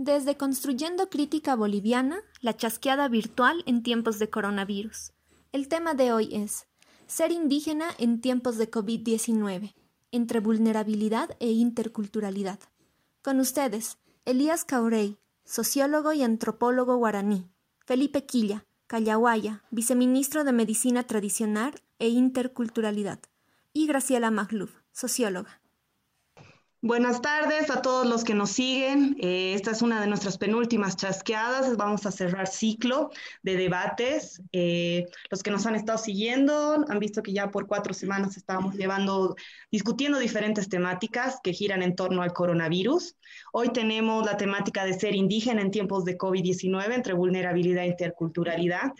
Desde Construyendo Crítica Boliviana, la chasqueada virtual en tiempos de coronavirus. El tema de hoy es Ser indígena en tiempos de COVID-19, entre vulnerabilidad e interculturalidad. Con ustedes, Elías Caurey, sociólogo y antropólogo guaraní, Felipe Quilla, Callahuaya, viceministro de Medicina Tradicional e Interculturalidad, y Graciela Magluf, socióloga. Buenas tardes a todos los que nos siguen. Eh, esta es una de nuestras penúltimas chasqueadas. Vamos a cerrar ciclo de debates. Eh, los que nos han estado siguiendo han visto que ya por cuatro semanas estábamos llevando, discutiendo diferentes temáticas que giran en torno al coronavirus. Hoy tenemos la temática de ser indígena en tiempos de COVID-19 entre vulnerabilidad e interculturalidad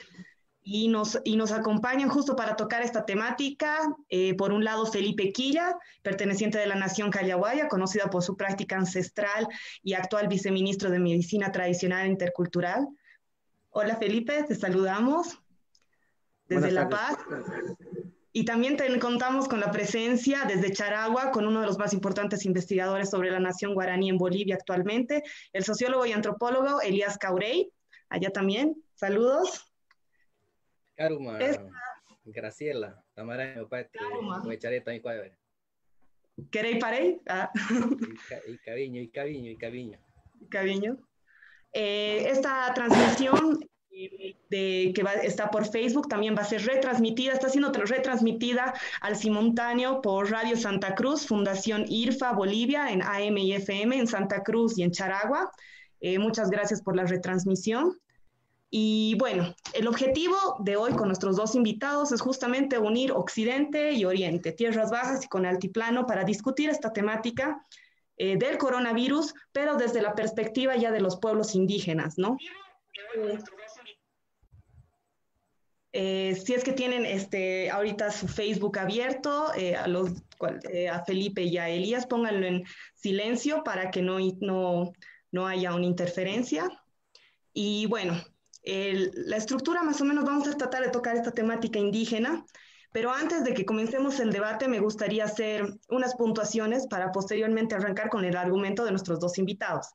y nos, y nos acompañan justo para tocar esta temática, eh, por un lado Felipe Quilla, perteneciente de la Nación Callahuaya, conocida por su práctica ancestral y actual viceministro de Medicina Tradicional e Intercultural. Hola Felipe, te saludamos desde La Paz. Y también te, contamos con la presencia desde Charagua, con uno de los más importantes investigadores sobre la nación guaraní en Bolivia actualmente, el sociólogo y antropólogo Elías Caurey. Allá también. Saludos. Karuma, Graciela, Tamara, Opati, Muechareta, y Cuadra. ¿Queréis parei? Ah. Y Caviño, y Caviño, y Caviño. Caviño. Eh, esta transmisión de, que va, está por Facebook también va a ser retransmitida, está siendo retransmitida al simultáneo por Radio Santa Cruz, Fundación IRFA Bolivia en AM y FM en Santa Cruz y en Charagua. Eh, muchas gracias por la retransmisión. Y bueno, el objetivo de hoy con nuestros dos invitados es justamente unir Occidente y Oriente, tierras bajas y con altiplano, para discutir esta temática eh, del coronavirus, pero desde la perspectiva ya de los pueblos indígenas, ¿no? Eh, si es que tienen este, ahorita su Facebook abierto, eh, a, los, a Felipe y a Elías, pónganlo en silencio para que no, no, no haya una interferencia. Y bueno, la estructura más o menos vamos a tratar de tocar esta temática indígena, pero antes de que comencemos el debate me gustaría hacer unas puntuaciones para posteriormente arrancar con el argumento de nuestros dos invitados.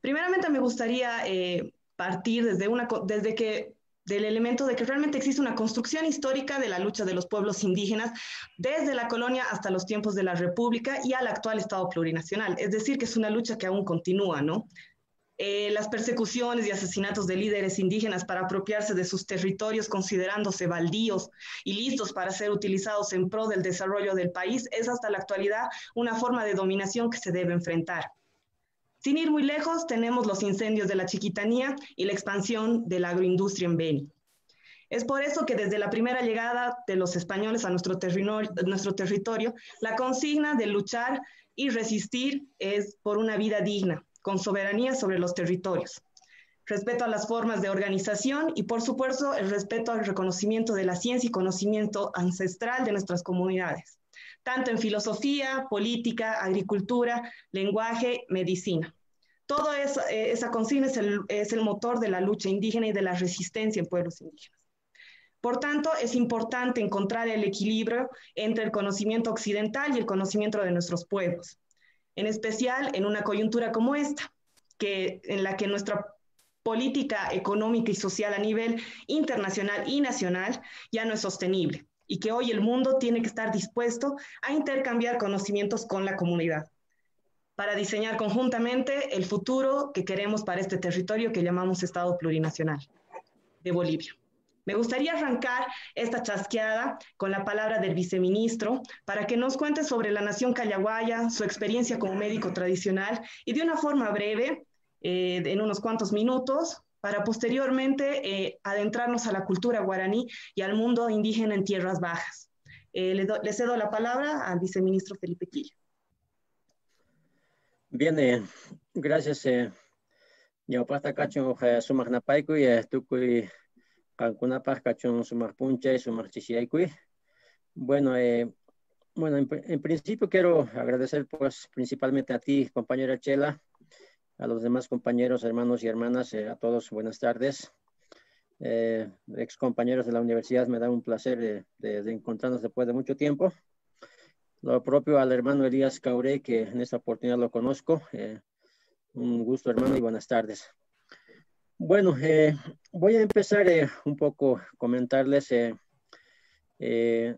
Primeramente me gustaría eh, partir desde, una, que del elemento de que realmente existe una construcción histórica de la lucha de los pueblos indígenas desde la colonia hasta los tiempos de la República y al actual Estado plurinacional. Es decir, que es una lucha que aún continúa, ¿no? Eh, las persecuciones y asesinatos de líderes indígenas para apropiarse de sus territorios considerándose baldíos y listos para ser utilizados en pro del desarrollo del país es hasta la actualidad una forma de dominación que se debe enfrentar. Sin ir muy lejos, tenemos los incendios de la Chiquitanía y la expansión de la agroindustria en Beni. Es por eso que desde la primera llegada de los españoles a nuestro, nuestro territorio, la consigna de luchar y resistir es por una vida digna, con soberanía sobre los territorios, respeto a las formas de organización y, por supuesto, el respeto al reconocimiento de la ciencia y conocimiento ancestral de nuestras comunidades, tanto en filosofía, política, agricultura, lenguaje, medicina. Todo eso, eh, esa consigna es el, es el motor de la lucha indígena y de la resistencia en pueblos indígenas. Por tanto, es importante encontrar el equilibrio entre el conocimiento occidental y el conocimiento de nuestros pueblos en especial en una coyuntura como esta, que, en la que nuestra política económica y social a nivel internacional y nacional ya no es sostenible y que hoy el mundo tiene que estar dispuesto a intercambiar conocimientos con la comunidad para diseñar conjuntamente el futuro que queremos para este territorio que llamamos Estado Plurinacional de Bolivia. Me gustaría arrancar esta chasqueada con la palabra del viceministro para que nos cuente sobre la nación callahuaya, su experiencia como médico tradicional y de una forma breve, eh, en unos cuantos minutos, para posteriormente eh, adentrarnos a la cultura guaraní y al mundo indígena en tierras bajas. Eh, le, cedo la palabra al viceministro Felipe Quilla. Bien, gracias. Yo pasta cacho sumagnapaiku y estuve Cancunapas, Cachón, Sumar Puncha y Sumar Bueno, eh, bueno en, principio quiero agradecer pues principalmente a ti, compañera Chela, a los demás compañeros, hermanos y hermanas, eh, a todos buenas tardes. Eh, ex compañeros de la universidad, me da un placer de, encontrarnos después de mucho tiempo. Lo propio al hermano Elías Caure, que en esta oportunidad lo conozco. Un gusto, hermano, y buenas tardes. Bueno, eh, voy a empezar eh, un poco comentarles eh,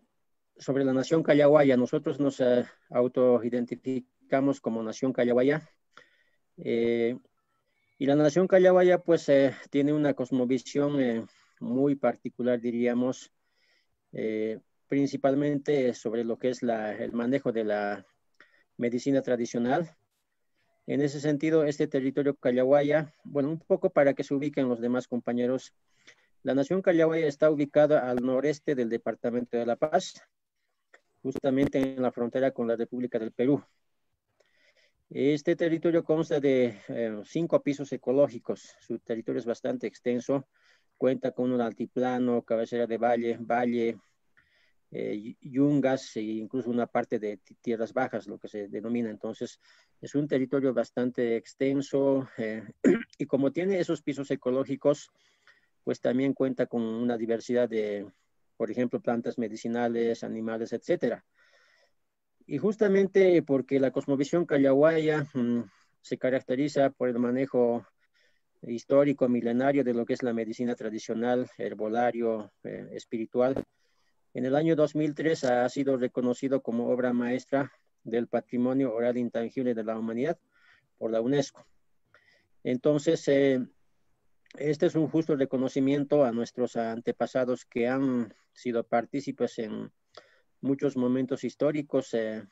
sobre la nación Callahuaya. Nosotros nos autoidentificamos como nación Callahuaya. y la nación Callahuaya, pues, tiene una cosmovisión muy particular, diríamos, principalmente sobre lo que es el manejo de la medicina tradicional. En ese sentido, este territorio Callahuaya, bueno, un poco para que se ubiquen los demás compañeros, la nación Callahuaya está ubicada al noreste del departamento de La Paz, justamente en la frontera con la República del Perú. Este territorio consta de eh, cinco pisos ecológicos. Su territorio es bastante extenso. Cuenta con un altiplano, cabecera de valle, valle, eh, yungas e incluso una parte de tierras bajas, lo que se denomina. Entonces, es un territorio bastante extenso eh, y como tiene esos pisos ecológicos, pues también cuenta con una diversidad de, por ejemplo, plantas medicinales, animales, etcétera. Y justamente porque la cosmovisión callahuaya mm, se caracteriza por el manejo histórico, milenario de lo que es la medicina tradicional, herbolario, eh, espiritual, en el año 2003 ha sido reconocido como obra maestra del patrimonio oral intangible de la humanidad por la UNESCO. Entonces, eh, este es un justo reconocimiento a nuestros antepasados que han sido partícipes en muchos momentos históricos, eh,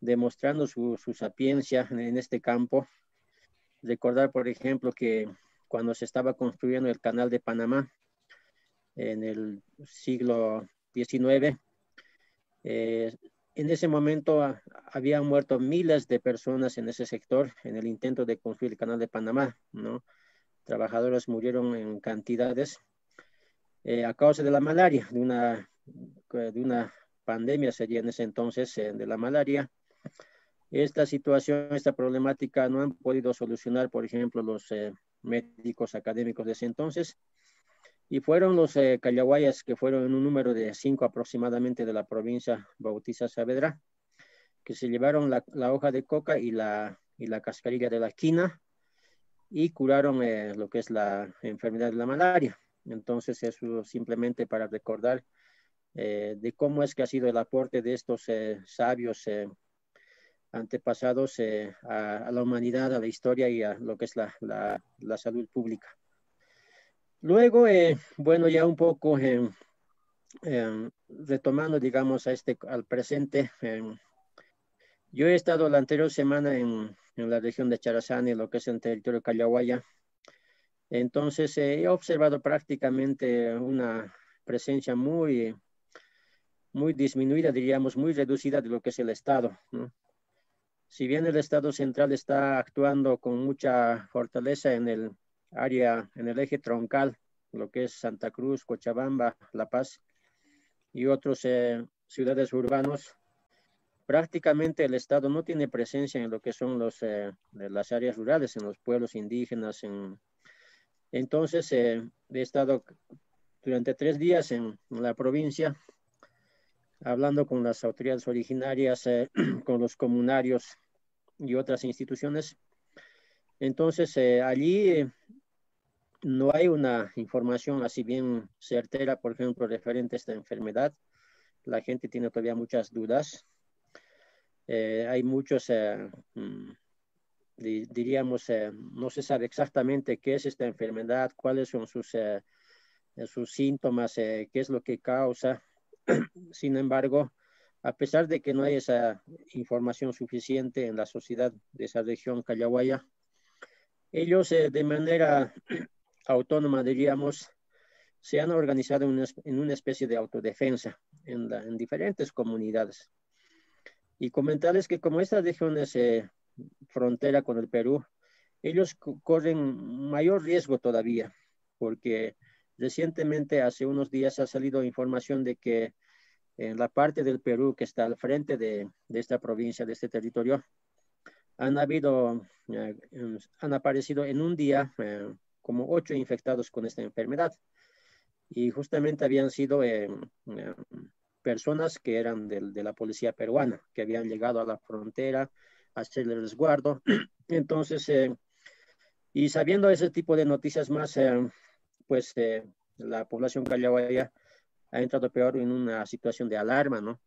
demostrando su, su, sapiencia en este campo. Recordar, por ejemplo, que cuando se estaba construyendo el canal de Panamá en el siglo 19. Eh, en ese momento ah, habían muerto miles de personas en ese sector en el intento de construir el canal de Panamá, ¿no? Trabajadores murieron en cantidades eh, a causa de la malaria, de una, de una pandemia sería en ese entonces eh, de la malaria. Esta situación, esta problemática no han podido solucionar, por ejemplo, los médicos académicos de ese entonces y fueron los eh, callahuayas, que fueron en un número de cinco aproximadamente de la provincia Bautista Saavedra, que se llevaron la, hoja de coca y la, y la cascarilla de la quina y curaron eh, lo que es la enfermedad de la malaria. Entonces, eso simplemente para recordar eh, de cómo es que ha sido el aporte de estos eh, sabios antepasados a, la humanidad, a la historia y a lo que es la, la salud pública. Luego, eh, bueno, ya un poco eh, eh, retomando, digamos, a este, al presente, yo he estado la anterior semana en, en, la región de Charazani, lo que es el territorio Callahuaya. Entonces, he observado prácticamente una presencia muy, muy disminuida, diríamos, muy reducida de lo que es el Estado. Si bien el Estado central está actuando con mucha fortaleza en el área en el eje troncal, lo que es Santa Cruz, Cochabamba, La Paz y otras eh, ciudades urbanos, prácticamente el Estado no tiene presencia en lo que son los, eh, las áreas rurales, en los pueblos indígenas. En... Entonces, eh, he estado durante tres días en, en, la provincia, hablando con las autoridades originarias, eh, con los comunarios y otras instituciones. Entonces, eh, allí no hay una información así bien certera, por ejemplo, referente a esta enfermedad. La gente tiene todavía muchas dudas. Eh, hay muchos, eh, mm, diríamos, eh, no se sabe exactamente qué es esta enfermedad, cuáles son sus, eh, síntomas, eh, qué es lo que causa. Sin embargo, a pesar de que no hay esa información suficiente en la sociedad de esa región Callahuaya, ellos de manera autónoma, diríamos, se han organizado en una, especie de autodefensa en, diferentes comunidades. Y comentarles que como esta región es eh, frontera con el Perú, ellos corren mayor riesgo todavía, porque recientemente, hace unos días, ha salido información de que en la parte del Perú que está al frente de, esta provincia, de este territorio, han habido, eh, han aparecido en un día eh, como ocho infectados con esta enfermedad. Y justamente habían sido eh, eh, personas que eran de, de, la policía peruana, que habían llegado a la frontera a hacer el resguardo. Entonces, eh, Y sabiendo ese tipo de noticias más, pues eh, la población callahuaya ha entrado peor en una situación de alarma, ¿no?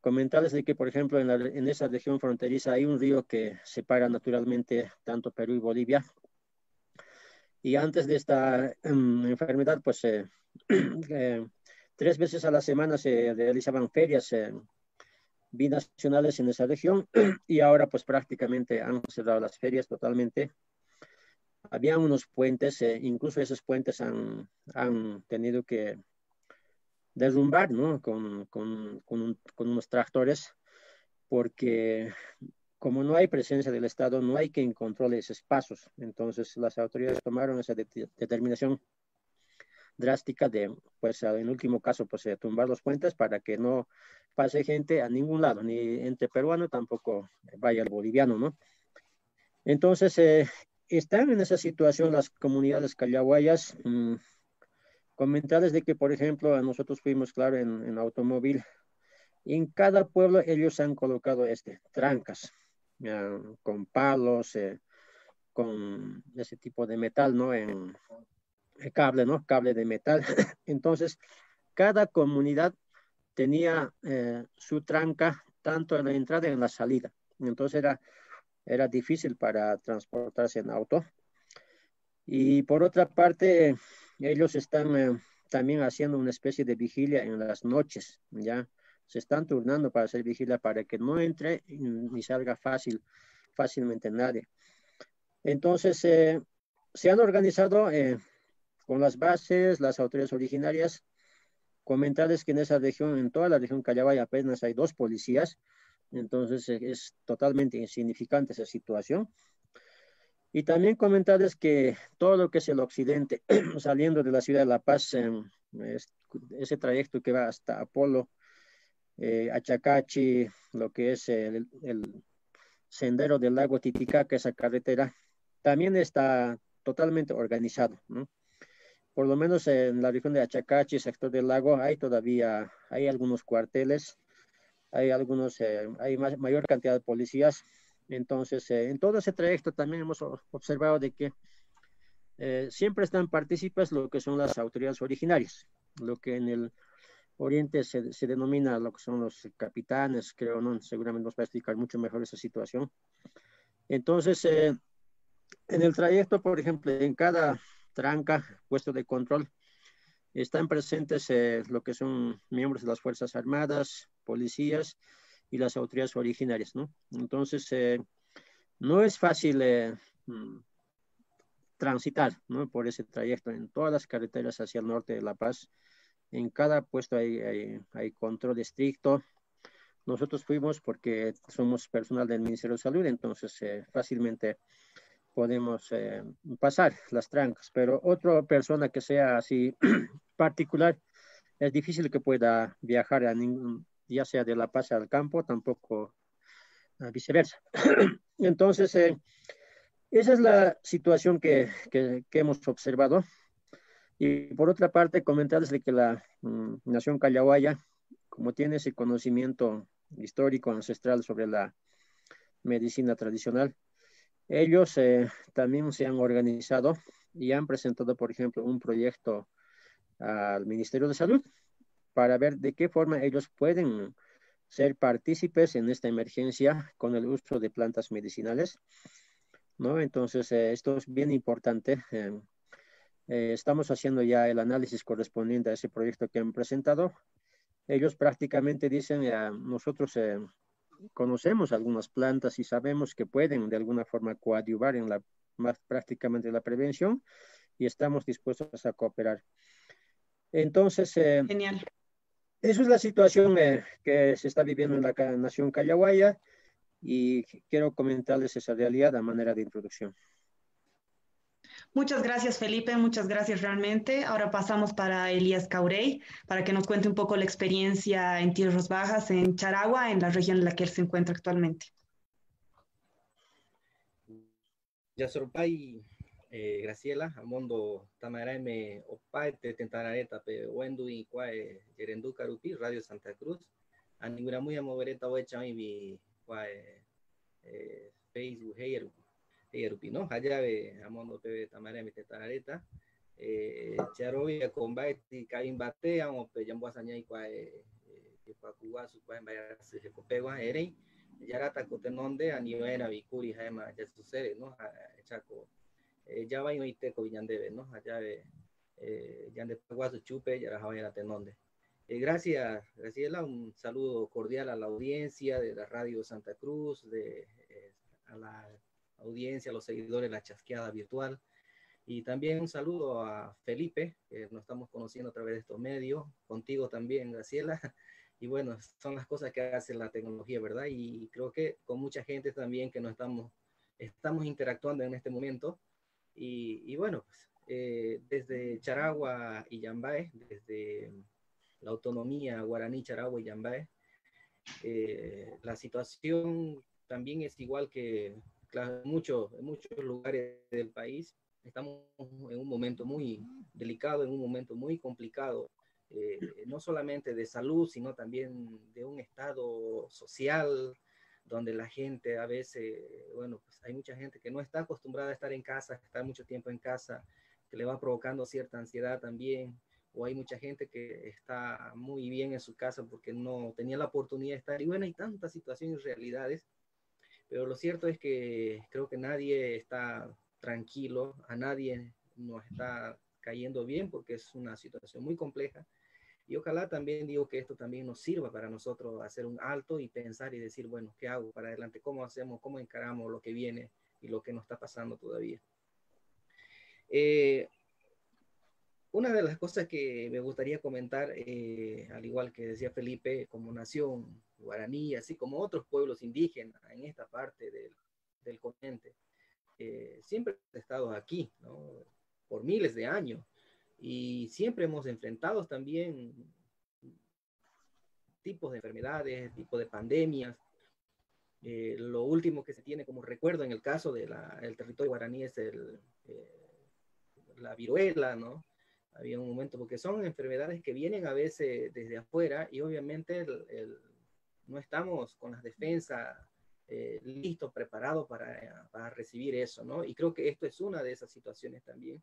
Comentarles de que, por ejemplo, en, en esa región fronteriza hay un río que separa naturalmente tanto Perú y Bolivia. Y antes de esta um, enfermedad, pues eh, eh, tres veces a la semana se realizaban ferias eh, binacionales en esa región y ahora pues prácticamente han cerrado las ferias totalmente. Había unos puentes, incluso esos puentes han, han tenido que derrumbar, ¿no? Con, con, con, unos tractores, porque como no hay presencia del Estado, no hay quien controle esos pasos. Entonces, las autoridades tomaron esa de determinación drástica de, pues, en último caso, pues, tumbar los puentes para que no pase gente a ningún lado, ni entre peruano, tampoco vaya el boliviano, ¿no? Entonces, eh, están en esa situación las comunidades callahuayas. Mmm, comentarles de que, por ejemplo, nosotros fuimos, claro, en, en automóvil. En cada pueblo ellos han colocado este, trancas, con palos, eh, con ese tipo de metal, ¿no? En el cable, ¿no? Cable de metal. Entonces, cada comunidad tenía eh, su tranca tanto en la entrada y en la salida. Entonces era, era difícil para transportarse en auto. Y por otra parte, ellos están eh, también haciendo una especie de vigilia en las noches, ¿ya? Se están turnando para hacer vigilia para que no entre ni salga fácil, fácilmente nadie. Entonces, eh, se han organizado eh, con las bases, las autoridades originarias, comentarles que en esa región, en toda la región Callabay apenas hay dos policías, entonces es totalmente insignificante esa situación. Y también comentarles que todo lo que es el occidente, saliendo de la ciudad de La Paz, ese trayecto que va hasta Apolo, eh, Achacachi, lo que es el, el, sendero del lago Titicaca, esa carretera, también está totalmente organizado, ¿no? Por lo menos en la región de Achacachi, sector del lago, hay todavía, hay algunos cuarteles, hay algunos, eh, hay más, mayor cantidad de policías, entonces, eh, en todo ese trayecto también hemos observado de que eh, siempre están partícipes lo que son las autoridades originarias, lo que en el Oriente se, se, denomina lo que son los capitanes, creo, ¿no? Seguramente nos va a explicar mucho mejor esa situación. Entonces, eh, en el trayecto, por ejemplo, en cada tranca, puesto de control, están presentes eh, lo que son miembros de las Fuerzas Armadas, policías, y las autoridades originarias, ¿no? Entonces, eh, no es fácil eh, mm, transitar, ¿no? Por ese trayecto en todas las carreteras hacia el norte de La Paz. En cada puesto hay, hay, hay control estricto. Nosotros fuimos porque somos personal del Ministerio de Salud, entonces eh, fácilmente podemos eh, pasar las trancas, pero otra persona que sea así particular, es difícil que pueda viajar a ningún, ya sea de La Paz al campo, tampoco viceversa. Entonces, eh, esa es la situación que, que, que, hemos observado. Y por otra parte, comentarles que la um, nación callahuaya, como tiene ese conocimiento histórico ancestral sobre la medicina tradicional, ellos eh, también se han organizado y han presentado, por ejemplo, un proyecto al Ministerio de Salud para ver de qué forma ellos pueden ser partícipes en esta emergencia con el uso de plantas medicinales. ¿no? Entonces, eh, esto es bien importante. Eh, eh, estamos haciendo ya el análisis correspondiente a ese proyecto que han presentado. Ellos prácticamente dicen, nosotros eh, conocemos algunas plantas y sabemos que pueden de alguna forma coadyuvar en la más prácticamente la prevención y estamos dispuestos a cooperar. Entonces, eh, Genial. Esa es la situación eh, que se está viviendo en la nación callahuaya y quiero comentarles esa realidad a manera de introducción. Muchas gracias, Felipe. Muchas gracias realmente. Ahora pasamos para Elías Caurey, para que nos cuente un poco la experiencia en Tierras Bajas, en Charagua, en la región en la que él se encuentra actualmente. Yasorpay eh, Graciela, Amondo Tamarame Opaete, Tentarareta, Pe Wendu y Cuae, Yerendu Carupi, Radio Santa Cruz, Anigura muy amovereta Wecha y Cuae, Facebook, Heyer, Erupi, ¿no? Allá ve Amondo Pebe Tamare mi tetareta. Eh, Charobi combai ti kain bate ang pe jambo asanya ikwa e kwa kuwa su mbaya se kopegwa erei. Yarata kotenonde aniwena bikuri haema ya sucede, ¿no? Chaco. Ya va y oíste ko viñandebe, ¿no? Allá eh, Yande Paguazo Chupe, Yarajawaya Tenonde. Eh, gracias, Graciela. Un saludo cordial a la audiencia de la Radio Santa Cruz, de, eh, a la audiencia, a los seguidores de la chasqueada virtual. Y también un saludo a Felipe, que nos estamos conociendo a través de estos medios, contigo también, Graciela. Y bueno, son las cosas que hace la tecnología, ¿verdad? Y creo que con mucha gente también que nos estamos, estamos interactuando en este momento. Y, y bueno, pues eh, desde Charagua y Yambae, desde la autonomía guaraní, Charagua y Yambae, eh, la situación también es igual que claro, mucho, en muchos lugares del país. Estamos en un momento muy delicado, en un momento muy complicado, eh, no solamente de salud, sino también de un estado social, donde la gente a veces, bueno, pues hay mucha gente que no está acostumbrada a estar en casa, estar mucho tiempo en casa, que le va provocando cierta ansiedad también, o hay mucha gente que está muy bien en su casa porque no tenía la oportunidad de estar. Y bueno, hay tantas situaciones y realidades, pero lo cierto es que creo que nadie está tranquilo, a nadie nos está cayendo bien porque es una situación muy compleja. Y ojalá también digo que esto también nos sirva para nosotros hacer un alto y pensar y decir, bueno, ¿qué hago para adelante? ¿Cómo hacemos? ¿Cómo encaramos lo que viene y lo que nos está pasando todavía? Eh, una de las cosas que me gustaría comentar, eh, al igual que decía Felipe, como nación guaraní, así como otros pueblos indígenas en esta parte del, del continente, eh, siempre hemos estado aquí, ¿no? por miles de años, y siempre hemos enfrentado también tipos de enfermedades, tipos de pandemias. lo último que se tiene como recuerdo en el caso del territorio guaraní es el, la viruela, ¿no? Había un momento, porque son enfermedades que vienen a veces desde afuera y obviamente no estamos con las defensas eh, listos, preparados para, para, recibir eso, ¿no? Y creo que esto es una de esas situaciones también.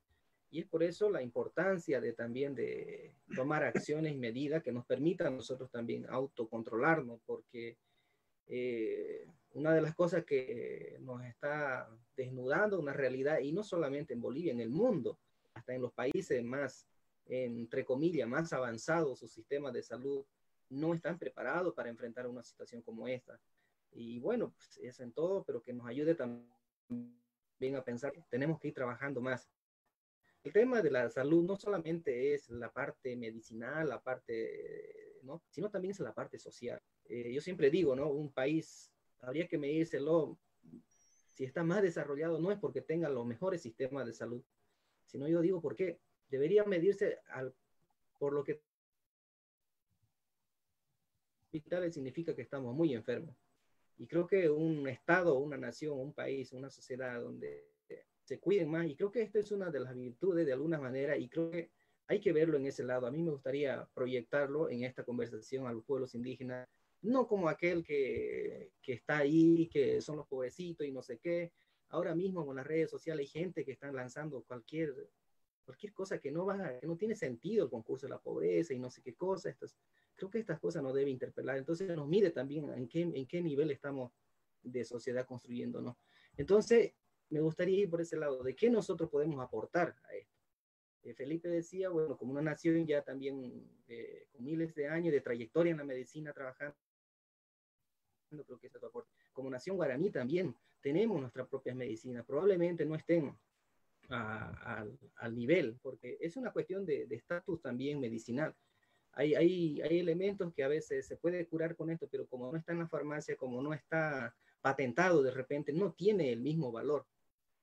Y es por eso la importancia de también de tomar acciones y medidas que nos permitan nosotros también autocontrolarnos, porque eh, una de las cosas que nos está desnudando una realidad, y no solamente en Bolivia, en el mundo, hasta en los países más, entre comillas, más avanzados, sus sistemas de salud no están preparados para enfrentar una situación como esta. Y bueno, pues es en todo, pero que nos ayude también a pensar que tenemos que ir trabajando más. El tema de la salud no solamente es la parte medicinal, la parte, ¿no? sino también es la parte social. Eh, yo siempre digo, ¿no? Un país habría que medírselo si está más desarrollado, no es porque tenga los mejores sistemas de salud, sino yo digo por qué debería medirse al, por lo que hospitales significa que estamos muy enfermos. Y creo que un estado, una nación, un país, una sociedad donde se cuiden más, y creo que esta es una de las virtudes de alguna manera, y creo que hay que verlo en ese lado. A mí me gustaría proyectarlo en esta conversación a los pueblos indígenas, no como aquel que, que está ahí, que son los pobrecitos y no sé qué, Ahora mismo con las redes sociales hay gente que están lanzando cualquier, cualquier cosa que no, va, que no tiene sentido el concurso de la pobreza y no sé qué cosa. Creo que estas cosas no debe interpelar. Entonces nos mide también en qué, en qué nivel estamos de sociedad construyendo, ¿no? Entonces, me gustaría ir por ese lado, de qué nosotros podemos aportar a esto. Eh, Felipe decía, bueno, como una nación ya también eh, con miles de años de trayectoria en la medicina trabajando, creo que es tu aporte. Como nación guaraní también tenemos nuestras propias medicinas, probablemente no estén al nivel, porque es una cuestión de estatus también medicinal. Hay, hay, hay elementos que a veces se puede curar con esto, pero como no está en la farmacia, como no está patentado de repente, no tiene el mismo valor.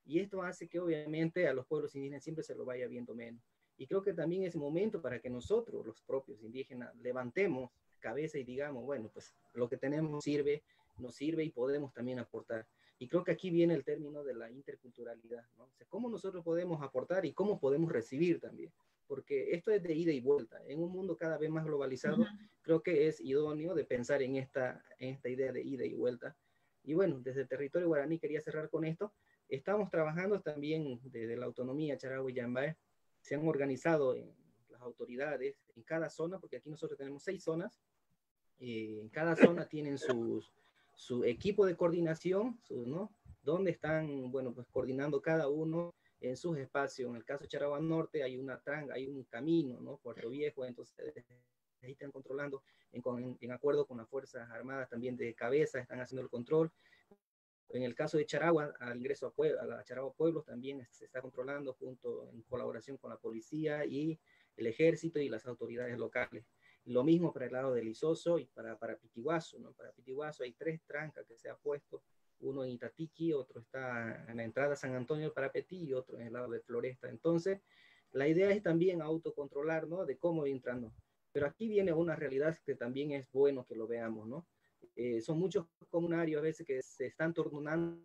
Y esto hace que obviamente a los pueblos indígenas siempre se lo vaya viendo menos. Y creo que también es momento para que nosotros, los propios indígenas, levantemos cabeza y digamos, bueno, pues lo que tenemos sirve, nos sirve y podemos también aportar. Y creo que aquí viene el término de la interculturalidad, ¿no? O sea, cómo nosotros podemos aportar y cómo podemos recibir también. Porque esto es de ida y vuelta. En un mundo cada vez más globalizado, creo que es idóneo de pensar en esta, en esta idea de ida y vuelta. Y bueno, desde el territorio guaraní quería cerrar con esto, Estamos trabajando también desde la autonomía Charagua y Yambay. Se han organizado en las autoridades en cada zona, porque aquí nosotros tenemos seis zonas. Eh, en cada zona tienen sus, su equipo de coordinación, su, ¿no? Donde están, bueno, pues coordinando cada uno en sus espacios. En el caso de Charagua Norte hay una tranga, hay un camino, ¿no? Puerto Viejo, entonces ahí están controlando en, en, acuerdo con las Fuerzas Armadas también de cabeza, están haciendo el control. En el caso de Charagua, al ingreso a, a la Charagua Pueblos también se está controlando junto en colaboración con la policía y el ejército y las autoridades locales. Lo mismo para el lado del Isoso y para, para Pitiguazo, ¿no? Para Pitiguazo hay tres trancas que se ha puesto, uno en Itatiqui, otro está en la entrada a San Antonio para Petí y otro en el lado de Floresta. Entonces, la idea es también autocontrolar, ¿no? De cómo entrando. Pero aquí viene una realidad que también es bueno que lo veamos, ¿no? Eh, son muchos comunarios a veces que se están tornando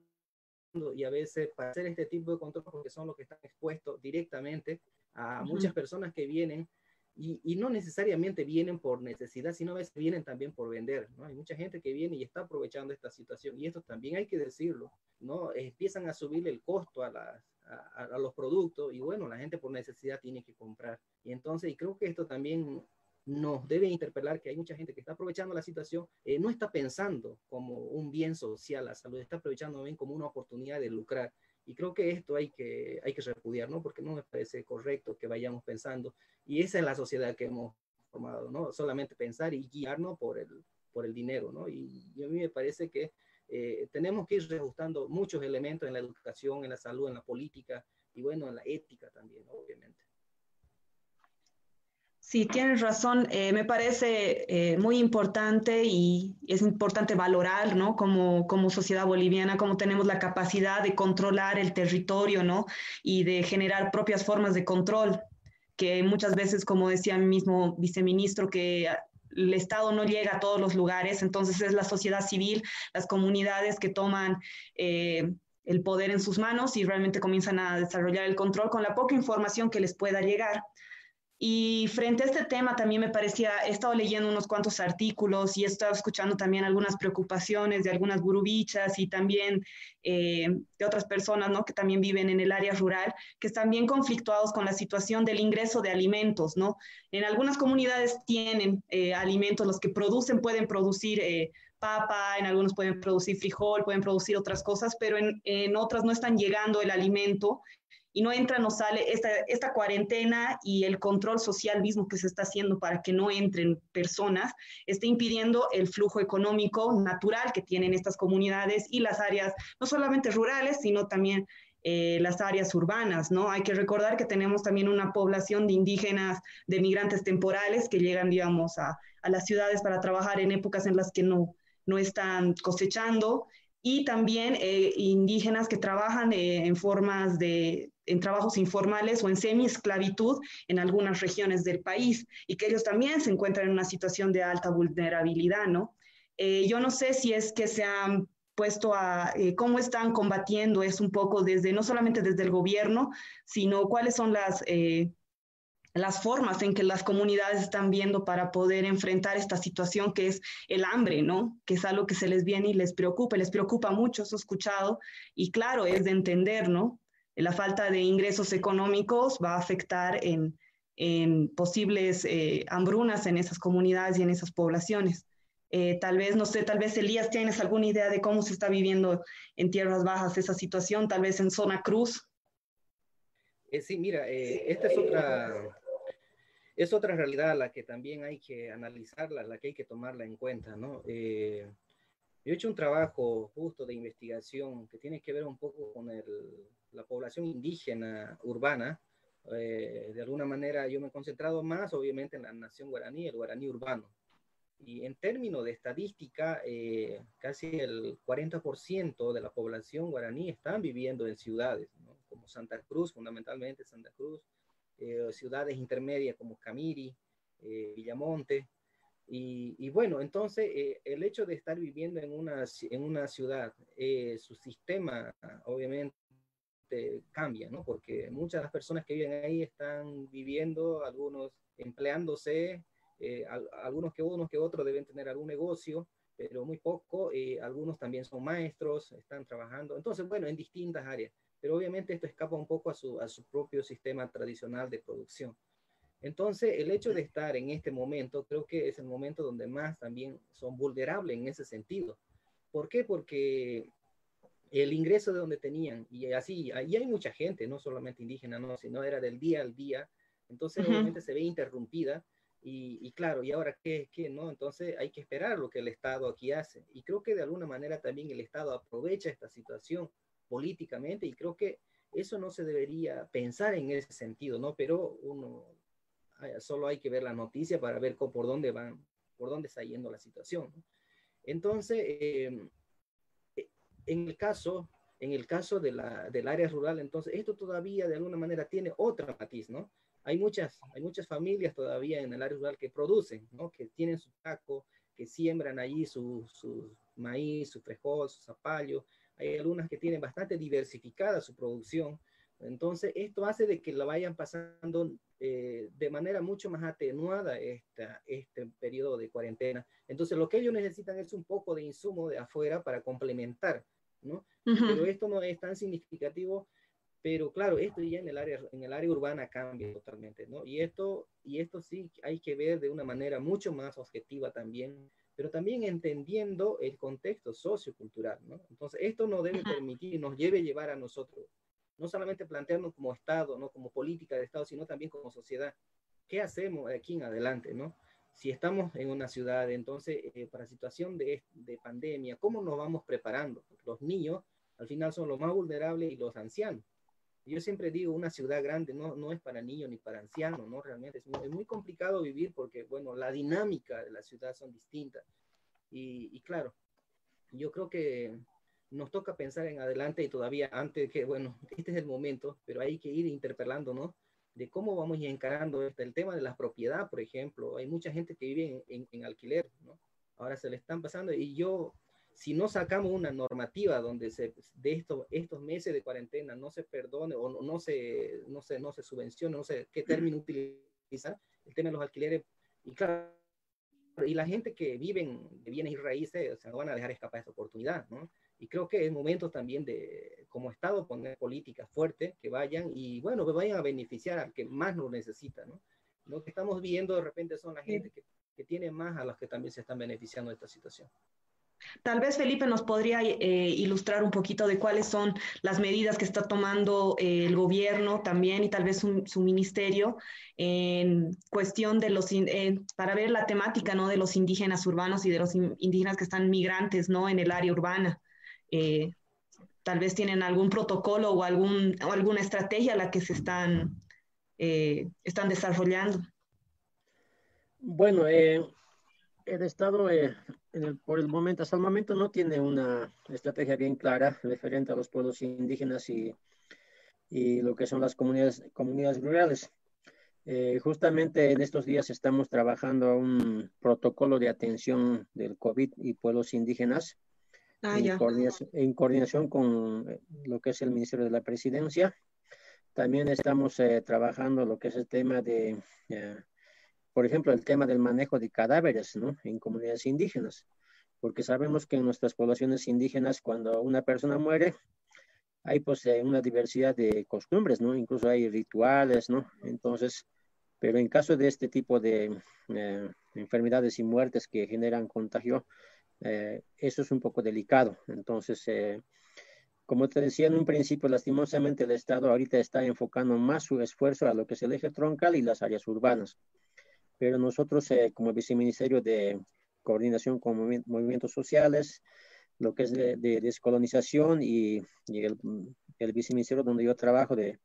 y a veces para hacer este tipo de control porque son los que están expuestos directamente a muchas personas que vienen y, no necesariamente vienen por necesidad, sino a veces vienen también por vender. Hay mucha gente que viene y está aprovechando esta situación y esto también hay que decirlo, ¿no? Empiezan a subir el costo a, las, a los productos y bueno, la gente por necesidad tiene que comprar. Y entonces, y creo que esto también nos debe interpelar que hay mucha gente que está aprovechando la situación, eh, no está pensando como un bien social la salud, está aprovechando bien como una oportunidad de lucrar. Y creo que esto hay que, hay que repudiar, ¿no? Porque no me parece correcto que vayamos pensando. Y esa es la sociedad que hemos formado, ¿no? Solamente pensar y guiarnos por el, por el dinero, ¿no? Y, a mí me parece que eh, tenemos que ir reajustando muchos elementos en la educación, en la salud, en la política y bueno, en la ética también, obviamente. Sí, tienes razón. Eh, me parece eh, muy importante y es importante valorar, ¿no? Como, como sociedad boliviana, cómo tenemos la capacidad de controlar el territorio, ¿no? Y de generar propias formas de control, que muchas veces, como decía el mismo viceministro, que el Estado no llega a todos los lugares, entonces es la sociedad civil, las comunidades que toman... Eh, el poder en sus manos y realmente comienzan a desarrollar el control con la poca información que les pueda llegar. Y frente a este tema también me parecía, he estado leyendo unos cuantos artículos y he estado escuchando también algunas preocupaciones de algunas burubichas y también eh, de otras personas ¿no? que también viven en el área rural, que están bien conflictuados con la situación del ingreso de alimentos. ¿no? En algunas comunidades tienen eh, alimentos, los que producen pueden producir eh, papa, en algunos pueden producir frijol, pueden producir otras cosas, pero en, en otras no están llegando el alimento y no entra, no sale esta, esta cuarentena y el control social mismo que se está haciendo para que no entren personas, está impidiendo el flujo económico natural que tienen estas comunidades y las áreas, no solamente rurales, sino también eh, las áreas urbanas, ¿no? Hay que recordar que tenemos también una población de indígenas, de migrantes temporales que llegan, digamos, a, a las ciudades para trabajar en épocas en las que no, no están cosechando y también eh, indígenas que trabajan eh, en formas de, en trabajos informales o en semi-esclavitud en algunas regiones del país y que ellos también se encuentran en una situación de alta vulnerabilidad, ¿no? Eh, yo no sé si es que se han puesto a cómo están combatiendo es un poco desde, no solamente desde el gobierno, sino cuáles son las las formas en que las comunidades están viendo para poder enfrentar esta situación que es el hambre, ¿no? Que es algo que se les viene y les preocupa, les preocupa mucho, eso he escuchado, y claro, es de entender, ¿no? La falta de ingresos económicos va a afectar en, posibles eh, hambrunas en esas comunidades y en esas poblaciones. Eh, tal vez, no sé, tal vez Elías tienes alguna idea de cómo se está viviendo en tierras bajas esa situación, tal vez en zona cruz. Eh, sí, mira, esta es otra, es otra realidad la que también hay que analizarla, la que hay que tomarla en cuenta, ¿no? Eh, yo he hecho un trabajo justo de investigación que tiene que ver un poco con la población indígena urbana. Eh, de alguna manera yo me he concentrado más, obviamente, en la nación guaraní, el guaraní urbano. Y en términos de estadística, eh, casi el 40% de la población guaraní están viviendo en ciudades, ¿no? como Santa Cruz, fundamentalmente Santa Cruz, ciudades intermedias como Camiri, eh, Villamonte. Y, bueno, entonces eh, el hecho de estar viviendo en una, en una ciudad, su sistema obviamente cambia, ¿no? Porque muchas de las personas que viven ahí están viviendo, algunos empleándose, algunos que unos que otros deben tener algún negocio, pero muy poco. Eh, algunos también son maestros, están trabajando. Entonces, bueno, en distintas áreas. Pero obviamente esto escapa un poco a su, a su propio sistema tradicional de producción. Entonces, el hecho de estar en este momento, creo que es el momento donde más también son vulnerables en ese sentido. ¿Por qué? Porque el ingreso de donde tenían, y así, y hay mucha gente, no solamente indígena, no, sino era del día al día, entonces obviamente se ve interrumpida, y, claro, ¿y ahora qué, qué, no? Entonces hay que esperar lo que el Estado aquí hace, y creo que de alguna manera también el Estado aprovecha esta situación políticamente, y creo que eso no se debería pensar en ese sentido, ¿no? Pero uno, solo hay que ver la noticia para ver por dónde van, por dónde está yendo la situación. Entonces, em, e, en el caso, en el caso de la, del área rural, entonces esto todavía de alguna manera tiene otra matiz, ¿no? Hay muchas, hay muchas familias todavía en el área rural que producen, ¿no? Que tienen su taco, que siembran allí su, su maíz, su frijol, su zapallo. Hay algunas que tienen bastante diversificada su producción. Entonces, esto hace de que la vayan pasando eh, de manera mucho más atenuada esta, este periodo de cuarentena. Entonces, lo que ellos necesitan es un poco de insumo de afuera para complementar, ¿no? Pero esto no es tan significativo, pero claro, esto ya en el área, en el área urbana cambia totalmente, ¿no? Y esto, y esto sí hay que ver de una manera mucho más objetiva también, pero también entendiendo el contexto sociocultural, ¿no? Entonces, esto no debe permitir, nos debe llevar a nosotros no solamente plantearnos como Estado, no como política de Estado, sino también como sociedad. ¿Qué hacemos de aquí en adelante, no? Si estamos en una ciudad, entonces, eh, para situación de, de, pandemia, ¿cómo nos vamos preparando? los niños, al final, son los más vulnerables y los ancianos. Yo siempre digo, una ciudad grande no, no es para niños ni para ancianos, ¿no? Realmente es muy, complicado vivir porque, bueno, la dinámica de la ciudad son distintas. Y, claro, yo creo que nos toca pensar en adelante y todavía antes que, bueno, este es el momento, pero hay que ir interpelándonos de cómo vamos a encarando este, el tema de la propiedad, por ejemplo. Hay mucha gente que vive en, en, alquiler, ¿no? Ahora se le están pasando y yo, si no sacamos una normativa donde se, de esto, estos meses de cuarentena no se perdone o no, no, se, no, se, no se subvencione, no sé qué término utilizar, el tema de los alquileres, y claro, y la gente que vive de bienes y raíces, o sea, no van a dejar escapar esa oportunidad, ¿no? Y creo que es momento también de, como Estado, poner políticas fuertes que vayan y, bueno, que vayan a beneficiar al que más lo necesita, ¿no? Lo que estamos viendo de repente son la gente que, que tiene más a los que también se están beneficiando de esta situación. Tal vez Felipe nos podría eh, ilustrar un poquito de cuáles son las medidas que está tomando eh, el gobierno también y tal vez su ministerio en cuestión de los, para ver la temática, ¿no? De los indígenas urbanos y de los indígenas que están migrantes, ¿no? En el área urbana. Eh, tal vez tienen algún protocolo o, algún, alguna estrategia a la que se están, están desarrollando. Bueno, el Estado por el momento, hasta el momento no tiene una estrategia bien clara referente a los pueblos indígenas y, y lo que son las comunidades, comunidades rurales. justamente en estos días estamos trabajando un protocolo de atención del COVID y pueblos indígenas Ah, en, coordinación, con eh, lo que es el Ministerio de la Presidencia. También estamos eh, trabajando lo que es el tema de, eh, por ejemplo, el tema del manejo de cadáveres ¿no? en comunidades indígenas, porque sabemos que en nuestras poblaciones indígenas, cuando una persona muere, hay pues una diversidad de costumbres, ¿no? Incluso hay rituales, ¿no? Entonces, pero en caso de este tipo de enfermedades y muertes que generan contagio, eh, eso es un poco delicado. Entonces, eh, como te decía en un principio, lastimosamente el Estado ahorita está enfocando más su esfuerzo a lo que es el eje troncal y las áreas urbanas. Pero nosotros, eh, como viceministerio de coordinación con movimientos sociales, lo que es de, descolonización y, el, el, viceministerio donde yo trabajo de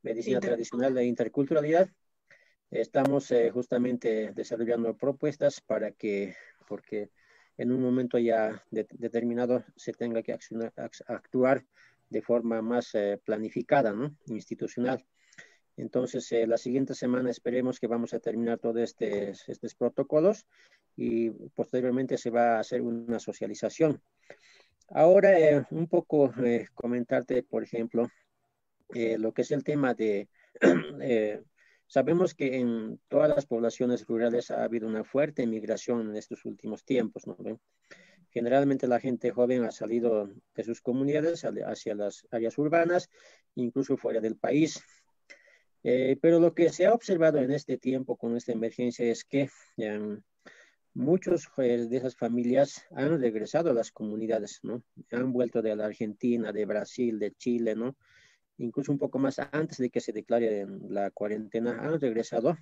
medicina tradicional de interculturalidad, estamos justamente desarrollando propuestas para que, porque en un momento ya determinado se tenga que actuar de forma más eh, planificada, ¿no? institucional. Entonces, eh, la siguiente semana esperemos que vamos a terminar todos este, estos protocolos y posteriormente se va a hacer una socialización. Ahora, eh, un poco comentarte, por ejemplo, lo que es el tema de Sabemos que en todas las poblaciones rurales ha habido una fuerte migración en estos últimos tiempos, ¿no? Generalmente la gente joven ha salido de sus comunidades hacia las áreas urbanas, incluso fuera del país. Eh, pero lo que se ha observado en este tiempo con esta emergencia es que em, muchos de esas familias han regresado a las comunidades, ¿no? Han vuelto de la Argentina, de Brasil, de Chile, ¿no? Incluso un poco más antes de que se declare la cuarentena, han regresado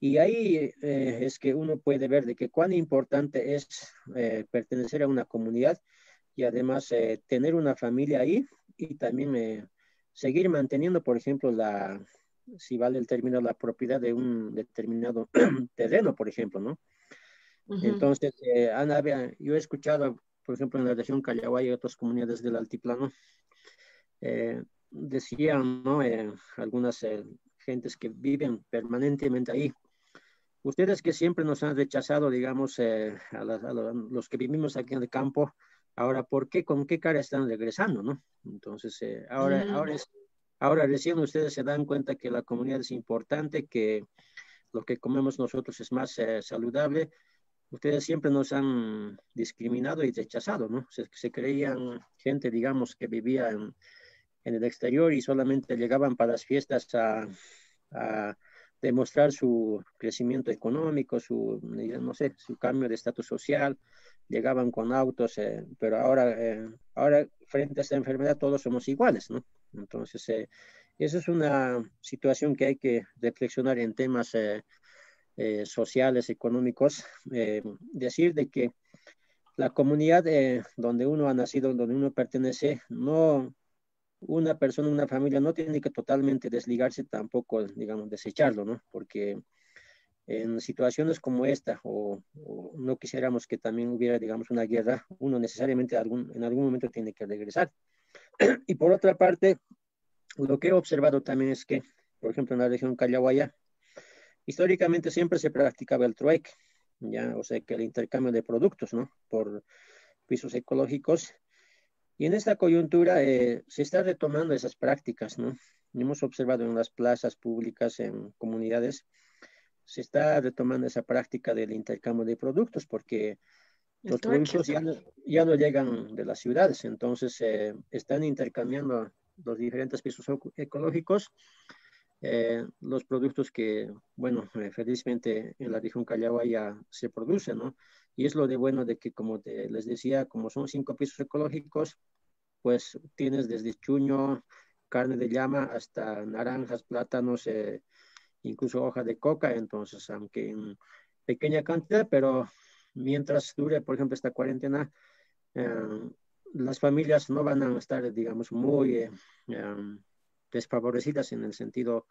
y ahí eh, es que uno puede ver de que cuán importante es eh, pertenecer a una comunidad y además eh, tener una familia ahí y también seguir manteniendo, por ejemplo, la, si vale el término, la propiedad de un determinado terreno, por ejemplo, ¿no? Entonces, Ana, yo he escuchado, por ejemplo, en la región Callao y otras comunidades del altiplano, decían, ¿no? algunas gentes que viven permanentemente ahí, Ustedes que siempre nos han rechazado, digamos, eh, a, los que vivimos aquí en el campo, ahora, ¿por qué, con qué cara están regresando, no? Entonces, eh, ahora, mm. ahora, es, ahora recién ustedes se dan cuenta que la comunidad es importante, que lo que comemos nosotros es más eh, saludable. Ustedes siempre nos han discriminado y rechazado, ¿no? Se, se creían gente, digamos, que vivía en, en, el exterior y solamente llegaban para las fiestas a, a demostrar su crecimiento económico, su, no sé, su cambio de estatus social, llegaban con autos, eh, pero ahora, eh, ahora frente a esta enfermedad todos somos iguales, ¿no? Entonces, eh, esa es una situación que hay que reflexionar en temas sociales, económicos, decir de que la comunidad donde uno ha nacido, donde uno pertenece, no, una persona, una familia no tiene que totalmente desligarse tampoco, digamos, desecharlo, ¿no? Porque en situaciones como esta, o, no quisiéramos que también hubiera, digamos, una guerra, uno necesariamente algún, en algún momento tiene que regresar. y por otra parte, lo que he observado también es que, por ejemplo, en la región Callahuaya, históricamente siempre se practicaba el trueque, ya, o sea, que el intercambio de productos, ¿no? Por pisos ecológicos, y en esta coyuntura eh, se está retomando esas prácticas, ¿no? Hemos observado en las plazas públicas, en comunidades, se está retomando esa práctica del intercambio de productos porque los productos ya no, ya no, llegan de las ciudades, entonces eh, están intercambiando los diferentes pisos ecológicos, eh, los productos que, bueno, felizmente en la región Callao ya se producen, ¿no? Y es lo de bueno de que, como les decía, como son cinco pisos ecológicos, pues tienes desde chuño, carne de llama, hasta naranjas, plátanos, eh, incluso hoja de coca. Entonces, aunque en pequeña cantidad, pero mientras dure, por ejemplo, esta cuarentena, eh, las familias no van a estar, digamos, muy eh, desfavorecidas en el sentido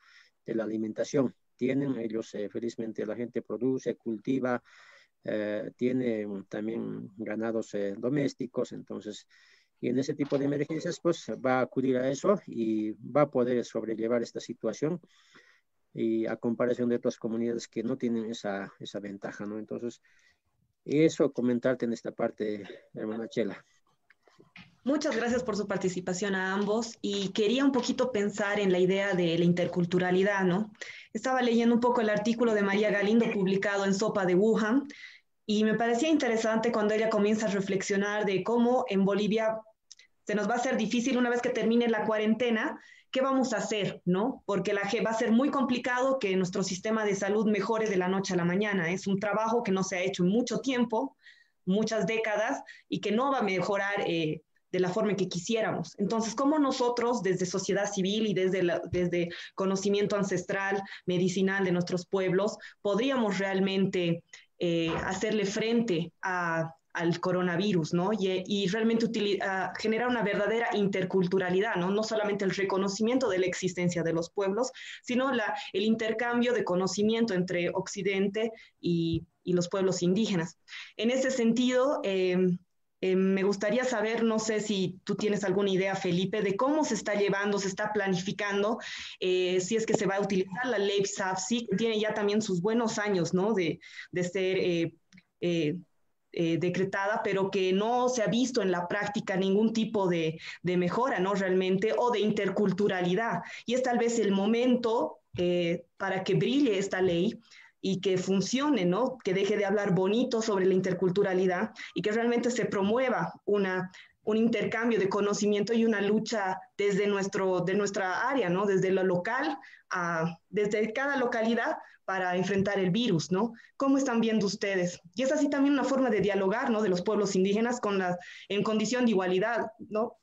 de la alimentación. Tienen ellos, felizmente, la gente produce, cultiva, eh, tiene también ganados eh, domésticos, entonces, y en ese tipo de emergencias, pues va a acudir a eso y va a poder sobrellevar esta situación y a comparación de otras comunidades que no tienen esa, esa ventaja, ¿no? Entonces, eso comentarte en esta parte, hermana Chela. Muchas gracias por su participación a ambos y quería un poquito pensar en la idea de la interculturalidad, ¿no? Estaba leyendo un poco el artículo de María Galindo publicado en Sopa de Wuhan y me parecía interesante cuando ella comienza a reflexionar de cómo en Bolivia se nos va a hacer difícil una vez que termine la cuarentena, ¿qué vamos a hacer? ¿No? Porque la, va a ser muy complicado que nuestro sistema de salud mejore de la noche a la mañana. Es un trabajo que no se ha hecho en mucho tiempo, muchas décadas, y que no va a mejorar eh, de la forma que quisiéramos. Entonces, ¿cómo nosotros desde sociedad civil y desde, desde conocimiento ancestral, medicinal de nuestros pueblos, podríamos realmente eh, hacerle frente al coronavirus, ¿no? Y, realmente generar una verdadera interculturalidad, ¿no? No solamente el reconocimiento de la existencia de los pueblos, sino la, el intercambio de conocimiento entre Occidente y, y los pueblos indígenas. En ese sentido, eh, eh, me gustaría saber, no sé si tú tienes alguna idea, Felipe, de cómo se está llevando, se está planificando, eh, si es que se va a utilizar la ley SAFSI, que tiene ya también sus buenos años, ¿no? De, de ser eh, eh, decretada, pero que no se ha visto en la práctica ningún tipo de, de mejora, ¿no? Realmente, o de interculturalidad. Y es tal vez el momento eh, para que brille esta ley y que funcione, ¿no? Que deje de hablar bonito sobre la interculturalidad y que realmente se promueva una, un intercambio de conocimiento y una lucha desde nuestro, de nuestra área, ¿no? Desde lo local, a, desde cada localidad para enfrentar el virus, ¿no? ¿Cómo están viendo ustedes? Y es así también una forma de dialogar, ¿no? De los pueblos indígenas con la, en condición de igualdad, ¿no?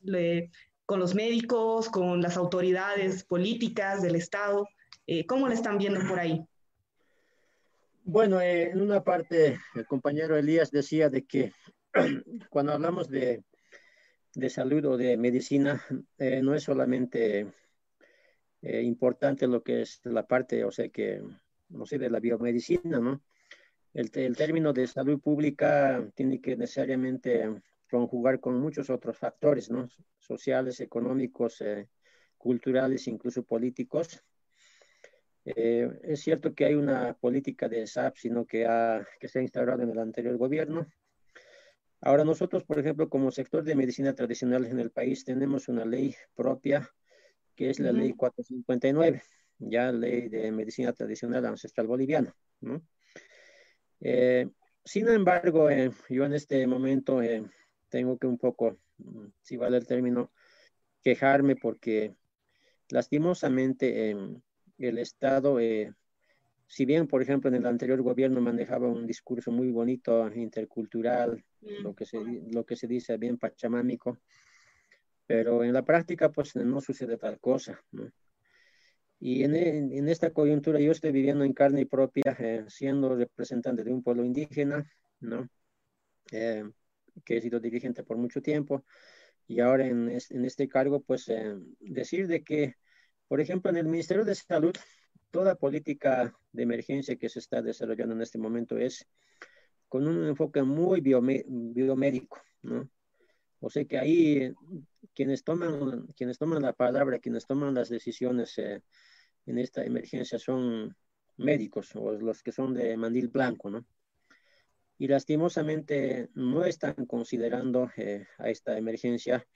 con los médicos, con las autoridades políticas del Estado. Eh, ¿Cómo lo están viendo por ahí? Bueno, eh, en una parte el compañero Elías decía de que cuando hablamos de, de salud o de medicina, eh, no es solamente importante lo que es la parte, o sea, que, no sé, de la biomedicina, ¿no? El, el término de salud pública tiene que necesariamente conjugar con muchos otros factores, ¿no? Sociales, económicos, culturales, incluso políticos, eh, es cierto que hay una política de SAP, sino que, ha, que se ha instaurado en el anterior gobierno. Ahora nosotros, por ejemplo, como sector de medicina tradicional en el país, tenemos una ley propia, que es la ley 459, ya ley de medicina tradicional ancestral boliviana. Eh, sin embargo, eh, yo en este momento tengo que un poco, mm, si vale el término, quejarme porque lastimosamente el Estado, eh, si bien, por ejemplo, en el anterior gobierno manejaba un discurso muy bonito, intercultural, lo, que se, lo que se dice bien pachamámico, pero en la práctica pues no sucede tal cosa. Y en, en, esta coyuntura yo estoy viviendo en carne propia, eh, siendo representante de un pueblo indígena, ¿no? Eh, que he sido dirigente por mucho tiempo, y ahora en, en este cargo, pues decir de que por ejemplo, en el Ministerio de Salud, toda política de emergencia que se está desarrollando en este momento es con un enfoque muy biomédico, ¿no? O sea que ahí quienes toman, quienes toman la palabra, quienes toman las decisiones eh, en esta emergencia son médicos o los que son de mandil blanco, ¿no? Y lastimosamente no están considerando eh, a esta emergencia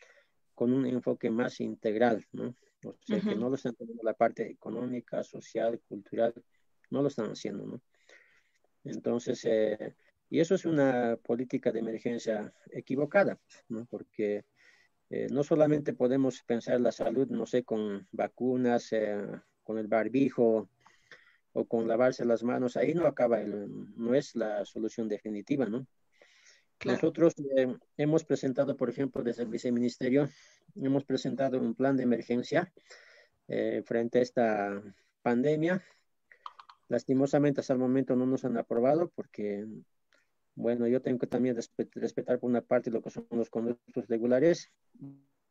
con un enfoque más integral, ¿no? O sea, que no lo están teniendo la parte económica, social, cultural, no lo están haciendo, ¿no? Entonces, eh, y eso es una política de emergencia equivocada, ¿no? Porque eh, no solamente podemos pensar la salud, no sé, con vacunas, eh, con el barbijo o con lavarse las manos, ahí no acaba, no es la solución definitiva, ¿no? Nosotros hemos presentado, por ejemplo, desde el viceministerio, hemos presentado un plan de emergencia eh, frente a esta pandemia. Lastimosamente hasta el momento no nos han aprobado porque, bueno, yo tengo que también respetar por una parte lo que son los conductos regulares